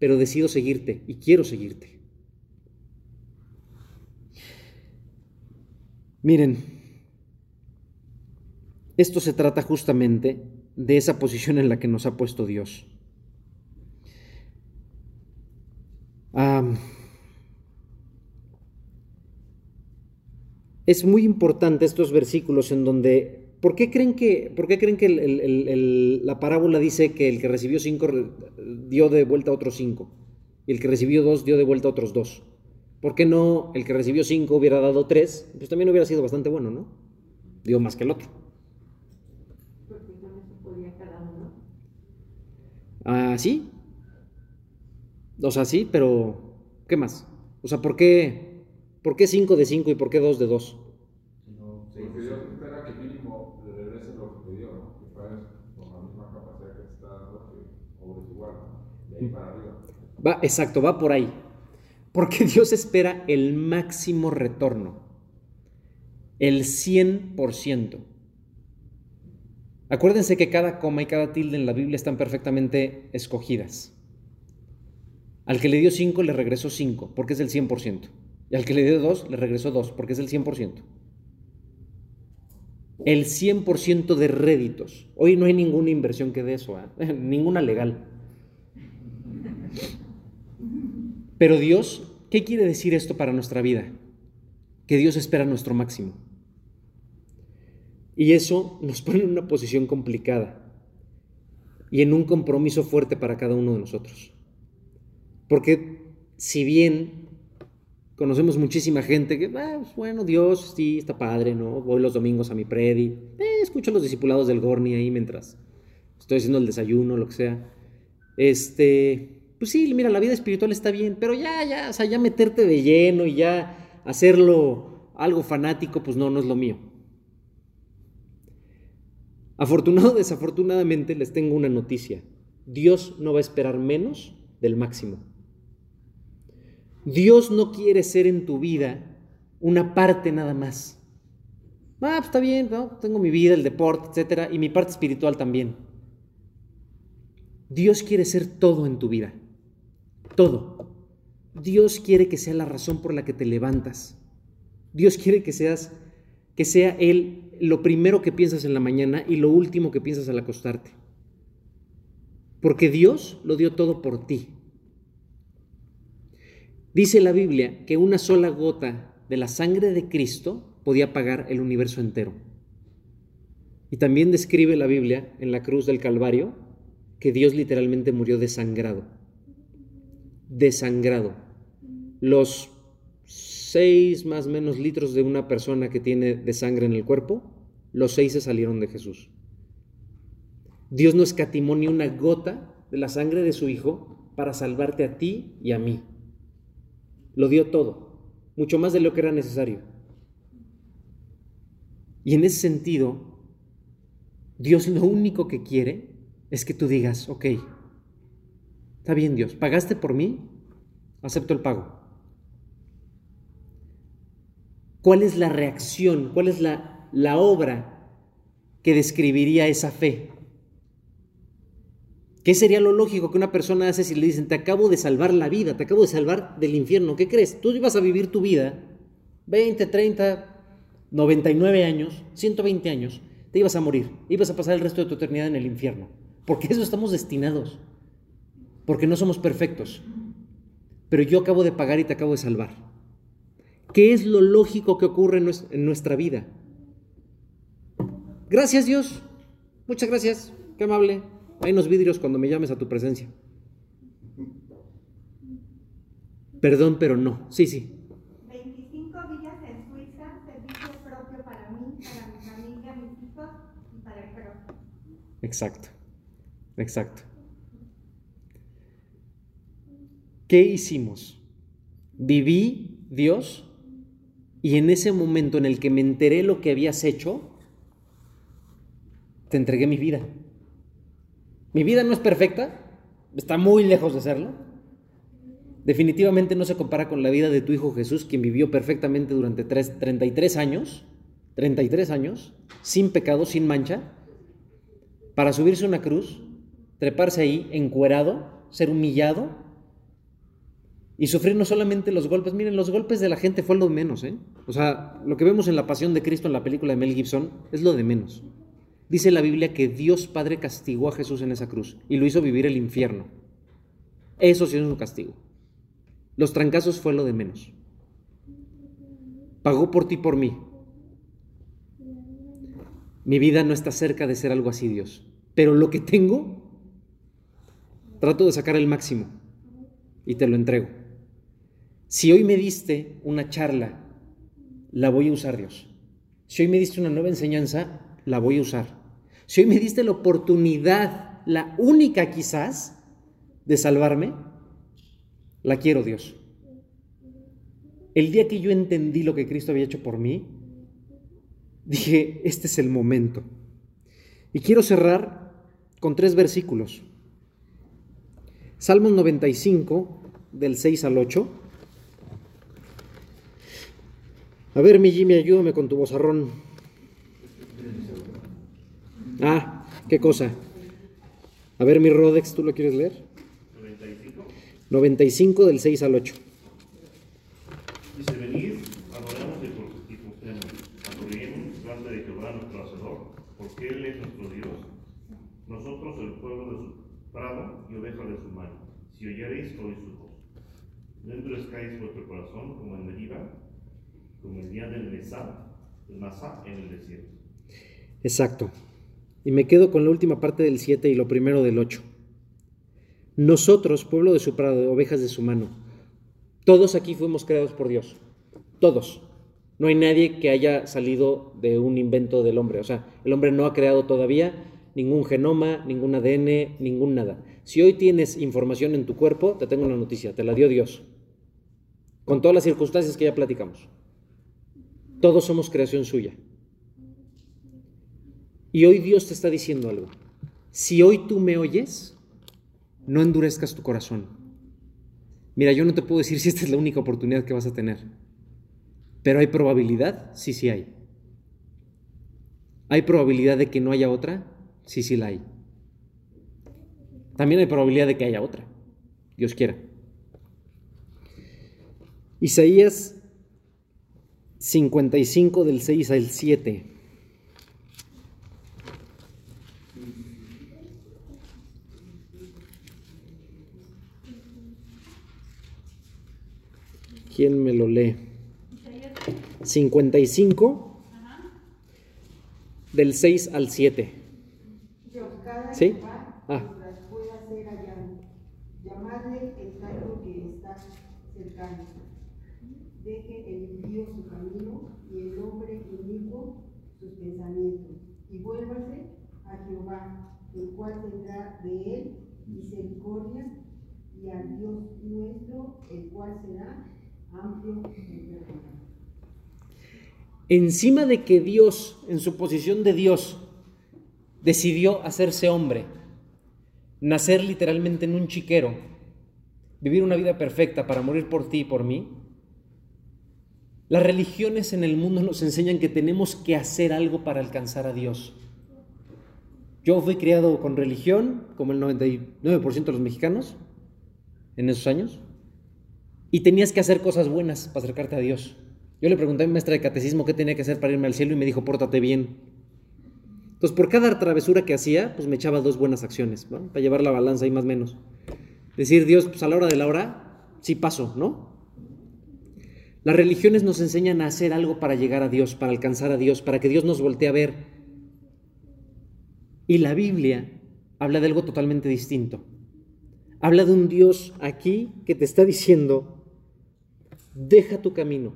pero decido seguirte y quiero seguirte. Miren, esto se trata justamente de esa posición en la que nos ha puesto Dios. Es muy importante estos versículos en donde, ¿por qué creen que, por qué creen que la parábola dice que el que recibió cinco dio de vuelta otros cinco y el que recibió dos dio de vuelta otros dos? ¿Por qué no el que recibió cinco hubiera dado tres? Pues también hubiera sido bastante bueno, ¿no? Dio más que el otro. Porque con eso podía cada uno. Ah, sí. O sea, sí, pero ¿qué más? O sea, ¿por qué, ¿por qué 5 de 5 y por qué 2 de 2? Porque Dios espera que mínimo le regreses lo que te dio, ¿no? Que pagues con la misma capacidad que te está dando, que obres igual, ¿no? De ahí para arriba. Va, exacto, va por ahí. Porque Dios espera el máximo retorno. El 100%. Acuérdense que cada coma y cada tilde en la Biblia están perfectamente escogidas. Al que le dio 5 le regresó 5, porque es el 100%. Y al que le dio 2 le regresó 2, porque es el 100%. El 100% de réditos. Hoy no hay ninguna inversión que dé eso, ¿eh? ninguna legal. Pero Dios, ¿qué quiere decir esto para nuestra vida? Que Dios espera nuestro máximo. Y eso nos pone en una posición complicada y en un compromiso fuerte para cada uno de nosotros. Porque si bien conocemos muchísima gente que, ah, pues, bueno, Dios, sí, está padre, ¿no? Voy los domingos a mi predi, eh, escucho a los discipulados del Gorni ahí mientras estoy haciendo el desayuno, lo que sea. Este, pues sí, mira, la vida espiritual está bien, pero ya, ya, o sea, ya meterte de lleno y ya hacerlo algo fanático, pues no, no es lo mío. Afortunado o desafortunadamente les tengo una noticia. Dios no va a esperar menos del máximo. Dios no quiere ser en tu vida una parte nada más. Ah, pues está bien. Tengo mi vida, el deporte, etcétera, y mi parte espiritual también. Dios quiere ser todo en tu vida. Todo. Dios quiere que sea la razón por la que te levantas. Dios quiere que seas que sea él lo primero que piensas en la mañana y lo último que piensas al acostarte. Porque Dios lo dio todo por ti. Dice la Biblia que una sola gota de la sangre de Cristo podía pagar el universo entero. Y también describe la Biblia en la cruz del Calvario que Dios literalmente murió desangrado. Desangrado. Los seis más o menos litros de una persona que tiene de sangre en el cuerpo, los seis se salieron de Jesús. Dios no escatimó ni una gota de la sangre de su Hijo para salvarte a ti y a mí. Lo dio todo, mucho más de lo que era necesario. Y en ese sentido, Dios lo único que quiere es que tú digas, ok, está bien Dios, pagaste por mí, acepto el pago. ¿Cuál es la reacción? ¿Cuál es la, la obra que describiría esa fe? ¿Qué sería lo lógico que una persona hace si le dicen, te acabo de salvar la vida, te acabo de salvar del infierno? ¿Qué crees? Tú ibas a vivir tu vida 20, 30, 99 años, 120 años, te ibas a morir, ibas a pasar el resto de tu eternidad en el infierno. Porque eso estamos destinados, porque no somos perfectos. Pero yo acabo de pagar y te acabo de salvar. ¿Qué es lo lógico que ocurre en nuestra vida? Gracias Dios, muchas gracias, qué amable. Hay unos vidrios cuando me llames a tu presencia. Perdón, pero no. Sí, sí. 25 días en Suiza, servicio propio para mí, para mi familia, mis hijos y para el prójimo. Exacto, exacto. ¿Qué hicimos? Viví Dios y en ese momento en el que me enteré lo que habías hecho, te entregué mi vida. Mi vida no es perfecta, está muy lejos de serlo. Definitivamente no se compara con la vida de tu hijo Jesús, quien vivió perfectamente durante tres- 33 años, 33 años, sin pecado, sin mancha, para subirse a una cruz, treparse ahí, encuerado, ser humillado y sufrir no solamente los golpes, miren, los golpes de la gente fue lo de menos, ¿eh? O sea, lo que vemos en la pasión de Cristo en la película de Mel Gibson es lo de menos. Dice la Biblia que Dios Padre castigó a Jesús en esa cruz y lo hizo vivir el infierno. Eso sí es un castigo. Los trancazos fue lo de menos. Pagó por ti por mí. Mi vida no está cerca de ser algo así, Dios. Pero lo que tengo, trato de sacar el máximo y te lo entrego. Si hoy me diste una charla, la voy a usar, Dios. Si hoy me diste una nueva enseñanza, la voy a usar. Si hoy me diste la oportunidad, la única quizás, de salvarme, la quiero, Dios. El día que yo entendí lo que Cristo había hecho por mí, dije, este es el momento. Y quiero cerrar con tres versículos. Salmos 95, del 6 al 8. A ver, mi Jimmy, ayúdame con tu bozarrón. Ah, qué cosa. A ver, mi Rodex, ¿tú lo quieres leer? 95. 95 del 6 al 8. Dice, venid, adoremos y postremos, adoremos delante de Jehová nuestro Hacedor, porque Él es nuestro Dios. Nosotros el pueblo de su prado y oveja de su mano. Si oyereis, oíd su voz. No endurezcáis vuestro corazón como en Meribá, como el día del Mesá, el Masá en el desierto. Exacto. Y me quedo con la última parte del 7 y lo primero del 8. Nosotros, pueblo de su prado, ovejas de su mano, todos aquí fuimos creados por Dios. Todos. No hay nadie que haya salido de un invento del hombre. O sea, el hombre no ha creado todavía ningún genoma, ningún ADN, ningún nada. Si hoy tienes información en tu cuerpo, te tengo una noticia, te la dio Dios. Con todas las circunstancias que ya platicamos. Todos somos creación suya. Y hoy Dios te está diciendo algo. Si hoy tú me oyes, no endurezcas tu corazón. Mira, yo no te puedo decir si esta es la única oportunidad que vas a tener. Pero hay probabilidad, sí, sí hay. ¿Hay probabilidad de que no haya otra? Sí, sí la hay. También hay probabilidad de que haya otra. Dios quiera. Isaías 55 del 6 al 7. ¿Quién me lo lee? 55 del 6 al 7. ¿Sí? Ah. Llamadle el tanto que está cercano. Deje el impío su camino y el hombre inicuo sus pensamientos. Y vuélvase a Jehová, el cual tendrá de él misericordia, y al Dios nuestro, el cual será Encima de que Dios, en su posición de Dios, decidió hacerse hombre, nacer literalmente en un chiquero, vivir una vida perfecta para morir por ti y por mí, las religiones en el mundo nos enseñan que tenemos que hacer algo para alcanzar a Dios. Yo fui criado con religión, como el 99% de los mexicanos, en esos años, y tenías que hacer cosas buenas para acercarte a Dios. Yo le pregunté a mi maestra de catecismo qué tenía que hacer para irme al cielo y me dijo, pórtate bien. Entonces, por cada travesura que hacía, pues me echaba dos buenas acciones. Para llevar la balanza ahí más o menos. Decir, Dios, pues a la hora de la hora, sí paso, ¿no? Las religiones nos enseñan a hacer algo para llegar a Dios, para alcanzar a Dios, para que Dios nos voltee a ver. Y la Biblia habla de algo totalmente distinto. Habla de un Dios aquí que te está diciendo, deja tu camino,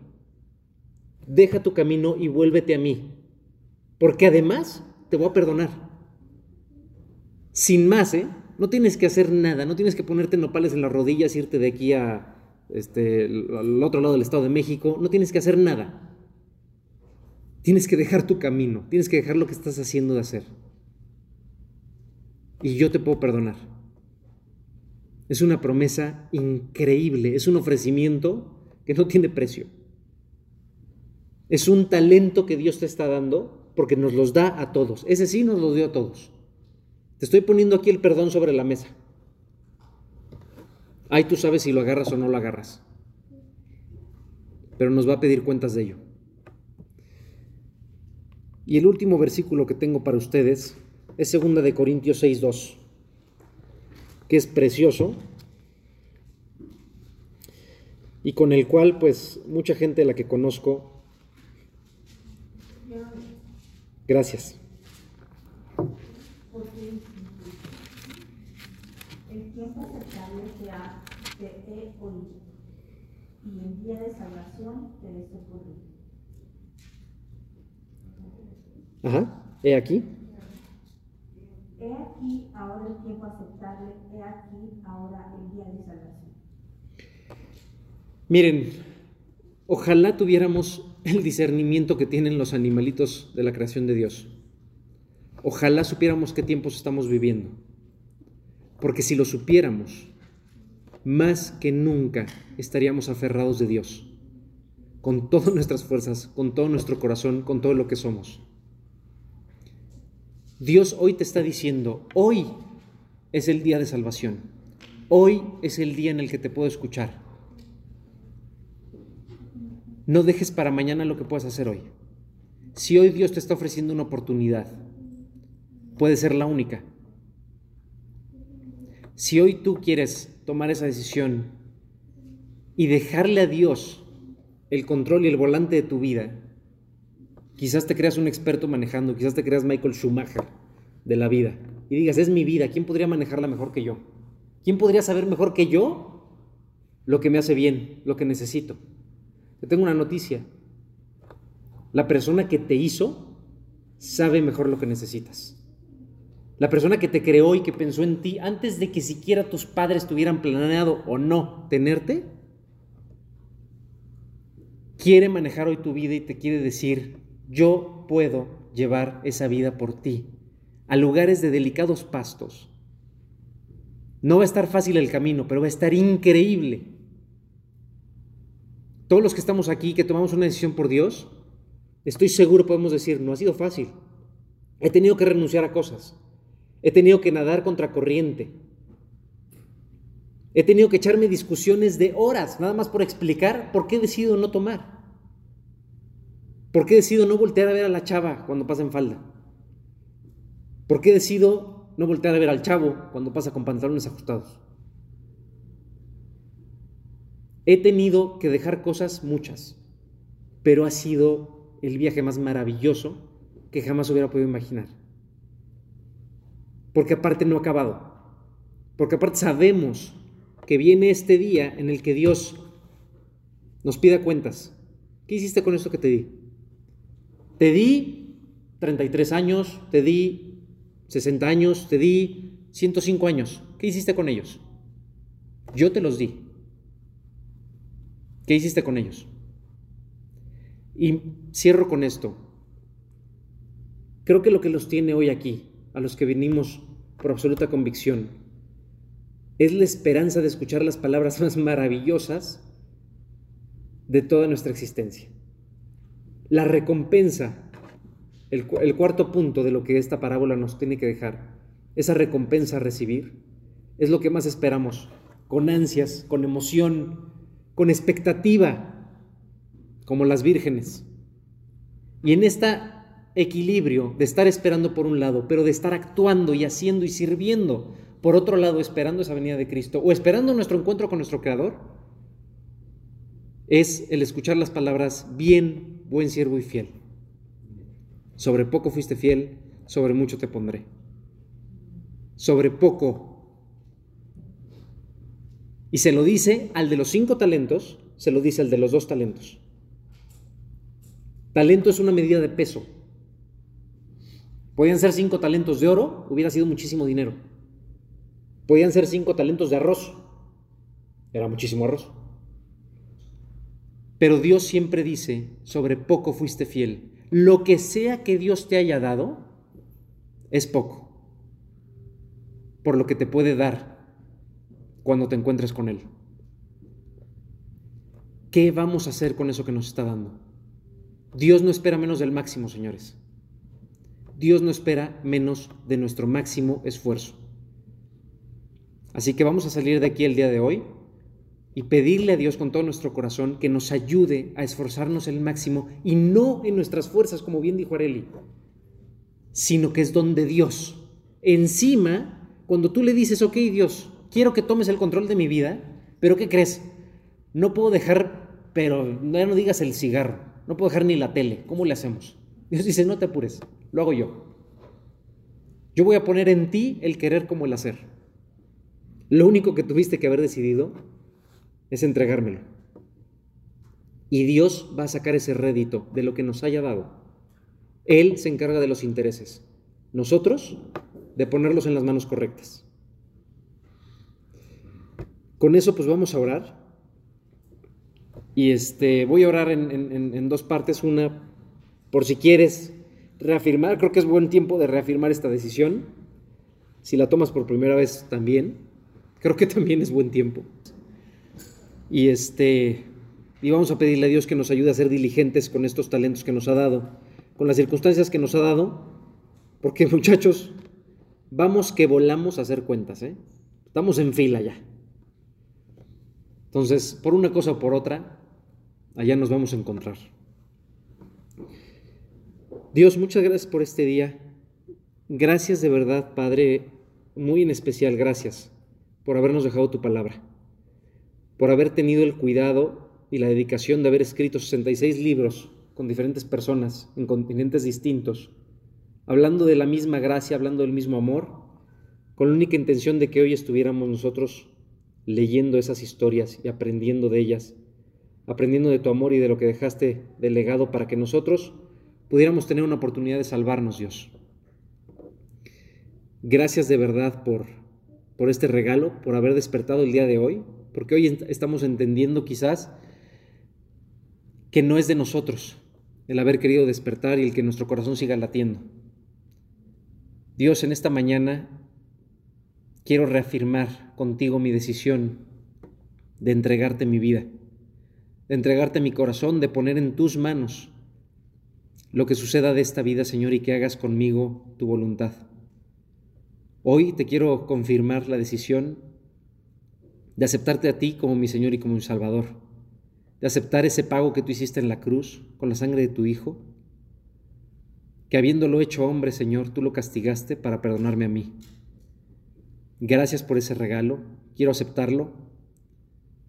deja tu camino y vuélvete a mí, porque además te voy a perdonar. Sin más, ¿eh? No tienes que hacer nada, no tienes que ponerte nopales en las rodillas, irte de aquí a, este, al otro lado del Estado de México, no tienes que hacer nada. Tienes que dejar tu camino, tienes que dejar lo que estás haciendo de hacer. Y yo te puedo perdonar. Es una promesa increíble, es un ofrecimiento que no tiene precio. Es un talento que Dios te está dando porque nos los da a todos. Ese sí nos lo dio a todos. Te estoy poniendo aquí el perdón sobre la mesa. Ahí tú sabes si lo agarras o no lo agarras. Pero nos va a pedir cuentas de ello. Y el último versículo que tengo para ustedes es 2 de Corintios 6:2 que es precioso y con el cual pues mucha gente de la que conozco, gracias. y el día de salvación te es. Ajá, he aquí. He aquí ahora el tiempo aceptable, he aquí ahora el día de salvación. Miren, ojalá tuviéramos el discernimiento que tienen los animalitos de la creación de Dios. Ojalá supiéramos qué tiempos estamos viviendo. Porque si lo supiéramos, más que nunca estaríamos aferrados de Dios, con todas nuestras fuerzas, con todo nuestro corazón, con todo lo que somos. Dios hoy te está diciendo, hoy es el día de salvación, hoy es el día en el que te puedo escuchar. No dejes para mañana lo que puedas hacer hoy. Si hoy Dios te está ofreciendo una oportunidad, puede ser la única. Si hoy tú quieres tomar esa decisión y dejarle a Dios el control y el volante de tu vida, quizás te creas un experto manejando, quizás te creas Michael Schumacher de la vida y digas, es mi vida, ¿quién podría manejarla mejor que yo? ¿Quién podría saber mejor que yo lo que me hace bien, lo que necesito? Te tengo una noticia. La persona que te hizo sabe mejor lo que necesitas. La persona que te creó y que pensó en ti antes de que siquiera tus padres tuvieran planeado o no tenerte, quiere manejar hoy tu vida y te quiere decir, yo puedo llevar esa vida por ti a lugares de delicados pastos. No va a estar fácil el camino, pero va a estar increíble. Todos los que estamos aquí, que tomamos una decisión por Dios, estoy seguro podemos decir, no ha sido fácil. He tenido que renunciar a cosas. He tenido que nadar contra corriente. He tenido que echarme discusiones de horas, nada más por explicar por qué decido no tomar. ¿Por qué decido no voltear a ver a la chava cuando pasa en falda? ¿Por qué decido no voltear a ver al chavo cuando pasa con pantalones ajustados? He tenido que dejar cosas muchas, pero ha sido el viaje más maravilloso que jamás hubiera podido imaginar. Porque aparte no ha acabado. Porque aparte sabemos que viene este día en el que Dios nos pida cuentas. ¿Qué hiciste con esto que te di? Te di 33 años, te di 60 años, te di 105 años. ¿Qué hiciste con ellos? Yo te los di. ¿Qué hiciste con ellos? Y cierro con esto. Creo que lo que los tiene hoy aquí, a los que venimos por absoluta convicción, es la esperanza de escuchar las palabras más maravillosas de toda nuestra existencia. La recompensa, el, el, cuarto punto de lo que esta parábola nos tiene que dejar, esa recompensa a recibir, es lo que más esperamos, con ansias, con emoción, con expectativa, como las vírgenes. Y en este equilibrio de estar esperando por un lado, pero de estar actuando y haciendo y sirviendo por otro lado, esperando esa venida de Cristo o esperando nuestro encuentro con nuestro Creador, es el escuchar las palabras, bien, buen siervo y fiel. Sobre poco fuiste fiel, sobre mucho te pondré. Sobre poco y se lo dice al de los cinco talentos, se lo dice al de los dos talentos. Talento es una medida de peso. Podían ser cinco talentos de oro, hubiera sido muchísimo dinero. Podían ser cinco talentos de arroz, era muchísimo arroz. Pero Dios siempre dice, sobre poco fuiste fiel. Lo que sea que Dios te haya dado, es poco. Por lo que te puede dar cuando te encuentres con Él. ¿Qué vamos a hacer con eso que nos está dando? Dios no espera menos del máximo, señores. Dios no espera menos de nuestro máximo esfuerzo. Así que vamos a salir de aquí el día de hoy y pedirle a Dios con todo nuestro corazón que nos ayude a esforzarnos el máximo y no en nuestras fuerzas, como bien dijo Areli, sino que es donde Dios, encima, cuando tú le dices, ok Dios, quiero que tomes el control de mi vida, pero ¿qué crees? No puedo dejar, pero ya no digas el cigarro, no puedo dejar ni la tele, ¿cómo le hacemos? Dios dice, no te apures, lo hago yo. Yo voy a poner en ti el querer como el hacer. Lo único que tuviste que haber decidido es entregármelo. Y Dios va a sacar ese rédito de lo que nos haya dado. Él se encarga de los intereses. Nosotros de ponerlos en las manos correctas. Con eso pues vamos a orar. Y este, voy a orar en, dos partes. Una, por si quieres reafirmar, creo que es buen tiempo de reafirmar esta decisión. Si la tomas por primera vez también, creo que también es buen tiempo. Y este, y vamos a pedirle a Dios que nos ayude a ser diligentes con estos talentos que nos ha dado, con las circunstancias que nos ha dado, porque muchachos, vamos que volamos a hacer cuentas, ¿eh? Estamos en fila ya. Entonces, por una cosa o por otra, allá nos vamos a encontrar. Dios, muchas gracias por este día. Gracias de verdad, Padre, muy en especial, gracias por habernos dejado tu palabra, por haber tenido el cuidado y la dedicación de haber escrito 66 libros con diferentes personas en continentes distintos, hablando de la misma gracia, hablando del mismo amor, con la única intención de que hoy estuviéramos nosotros leyendo esas historias y aprendiendo de ellas, aprendiendo de tu amor y de lo que dejaste de legado para que nosotros pudiéramos tener una oportunidad de salvarnos, Dios. Gracias de verdad por, por este regalo, por haber despertado el día de hoy, porque hoy estamos entendiendo quizás que no es de nosotros el haber querido despertar y el que nuestro corazón siga latiendo. Dios, en esta mañana quiero reafirmar contigo mi decisión de entregarte mi vida, de entregarte mi corazón, de poner en tus manos lo que suceda de esta vida, Señor, y que hagas conmigo tu voluntad. Hoy te quiero confirmar la decisión de aceptarte a ti como mi Señor y como mi Salvador, de aceptar ese pago que tú hiciste en la cruz con la sangre de tu Hijo, que habiéndolo hecho hombre, Señor, tú lo castigaste para perdonarme a mí. Gracias por ese regalo, quiero aceptarlo,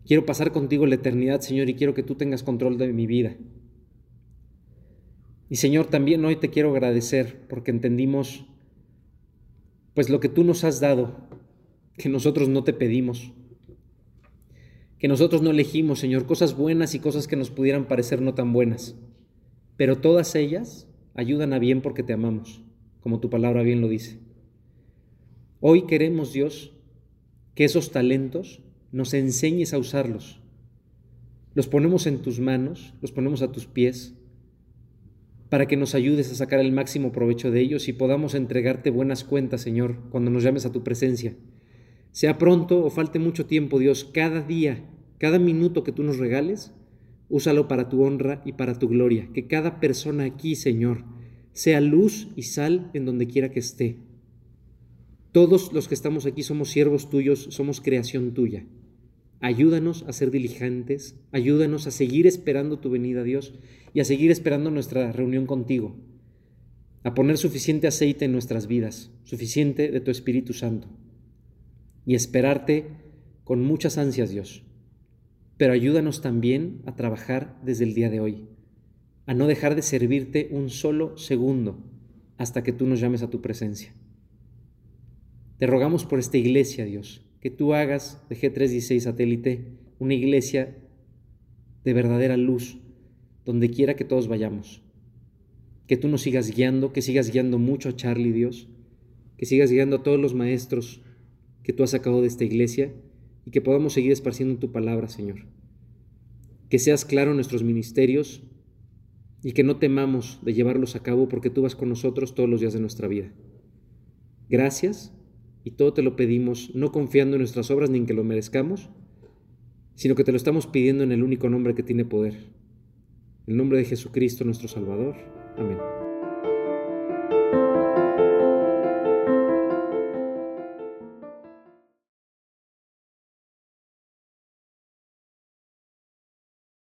quiero pasar contigo la eternidad, Señor, y quiero que tú tengas control de mi vida. Y Señor, también hoy te quiero agradecer porque entendimos pues lo que tú nos has dado, que nosotros no te pedimos, que nosotros no elegimos, Señor, cosas buenas y cosas que nos pudieran parecer no tan buenas, pero todas ellas ayudan a bien porque te amamos, como tu palabra bien lo dice. Hoy queremos, Dios, que esos talentos nos enseñes a usarlos. Los ponemos en tus manos, los ponemos a tus pies, para que nos ayudes a sacar el máximo provecho de ellos y podamos entregarte buenas cuentas, Señor, cuando nos llames a tu presencia. Sea pronto o falte mucho tiempo, Dios, cada día, cada minuto que tú nos regales, úsalo para tu honra y para tu gloria. Que cada persona aquí, Señor, sea luz y sal en donde quiera que esté. Todos los que estamos aquí somos siervos tuyos, somos creación tuya. Ayúdanos a ser diligentes, ayúdanos a seguir esperando tu venida, Dios, y a seguir esperando nuestra reunión contigo, a poner suficiente aceite en nuestras vidas, suficiente de tu Espíritu Santo, y esperarte con muchas ansias, Dios. Pero ayúdanos también a trabajar desde el día de hoy, a no dejar de servirte un solo segundo hasta que tú nos llames a tu presencia. Te rogamos por esta iglesia, Dios, que tú hagas de G316 satélite una iglesia de verdadera luz, donde quiera que todos vayamos. Que tú nos sigas guiando, que sigas guiando mucho a Charlie, Dios, que sigas guiando a todos los maestros que tú has sacado de esta iglesia y que podamos seguir esparciendo tu palabra, Señor. Que seas claro nuestros ministerios y que no temamos de llevarlos a cabo porque tú vas con nosotros todos los días de nuestra vida. Gracias y todo te lo pedimos no confiando en nuestras obras ni en que lo merezcamos, sino que te lo estamos pidiendo en el único nombre que tiene poder, el nombre de Jesucristo nuestro Salvador. Amén.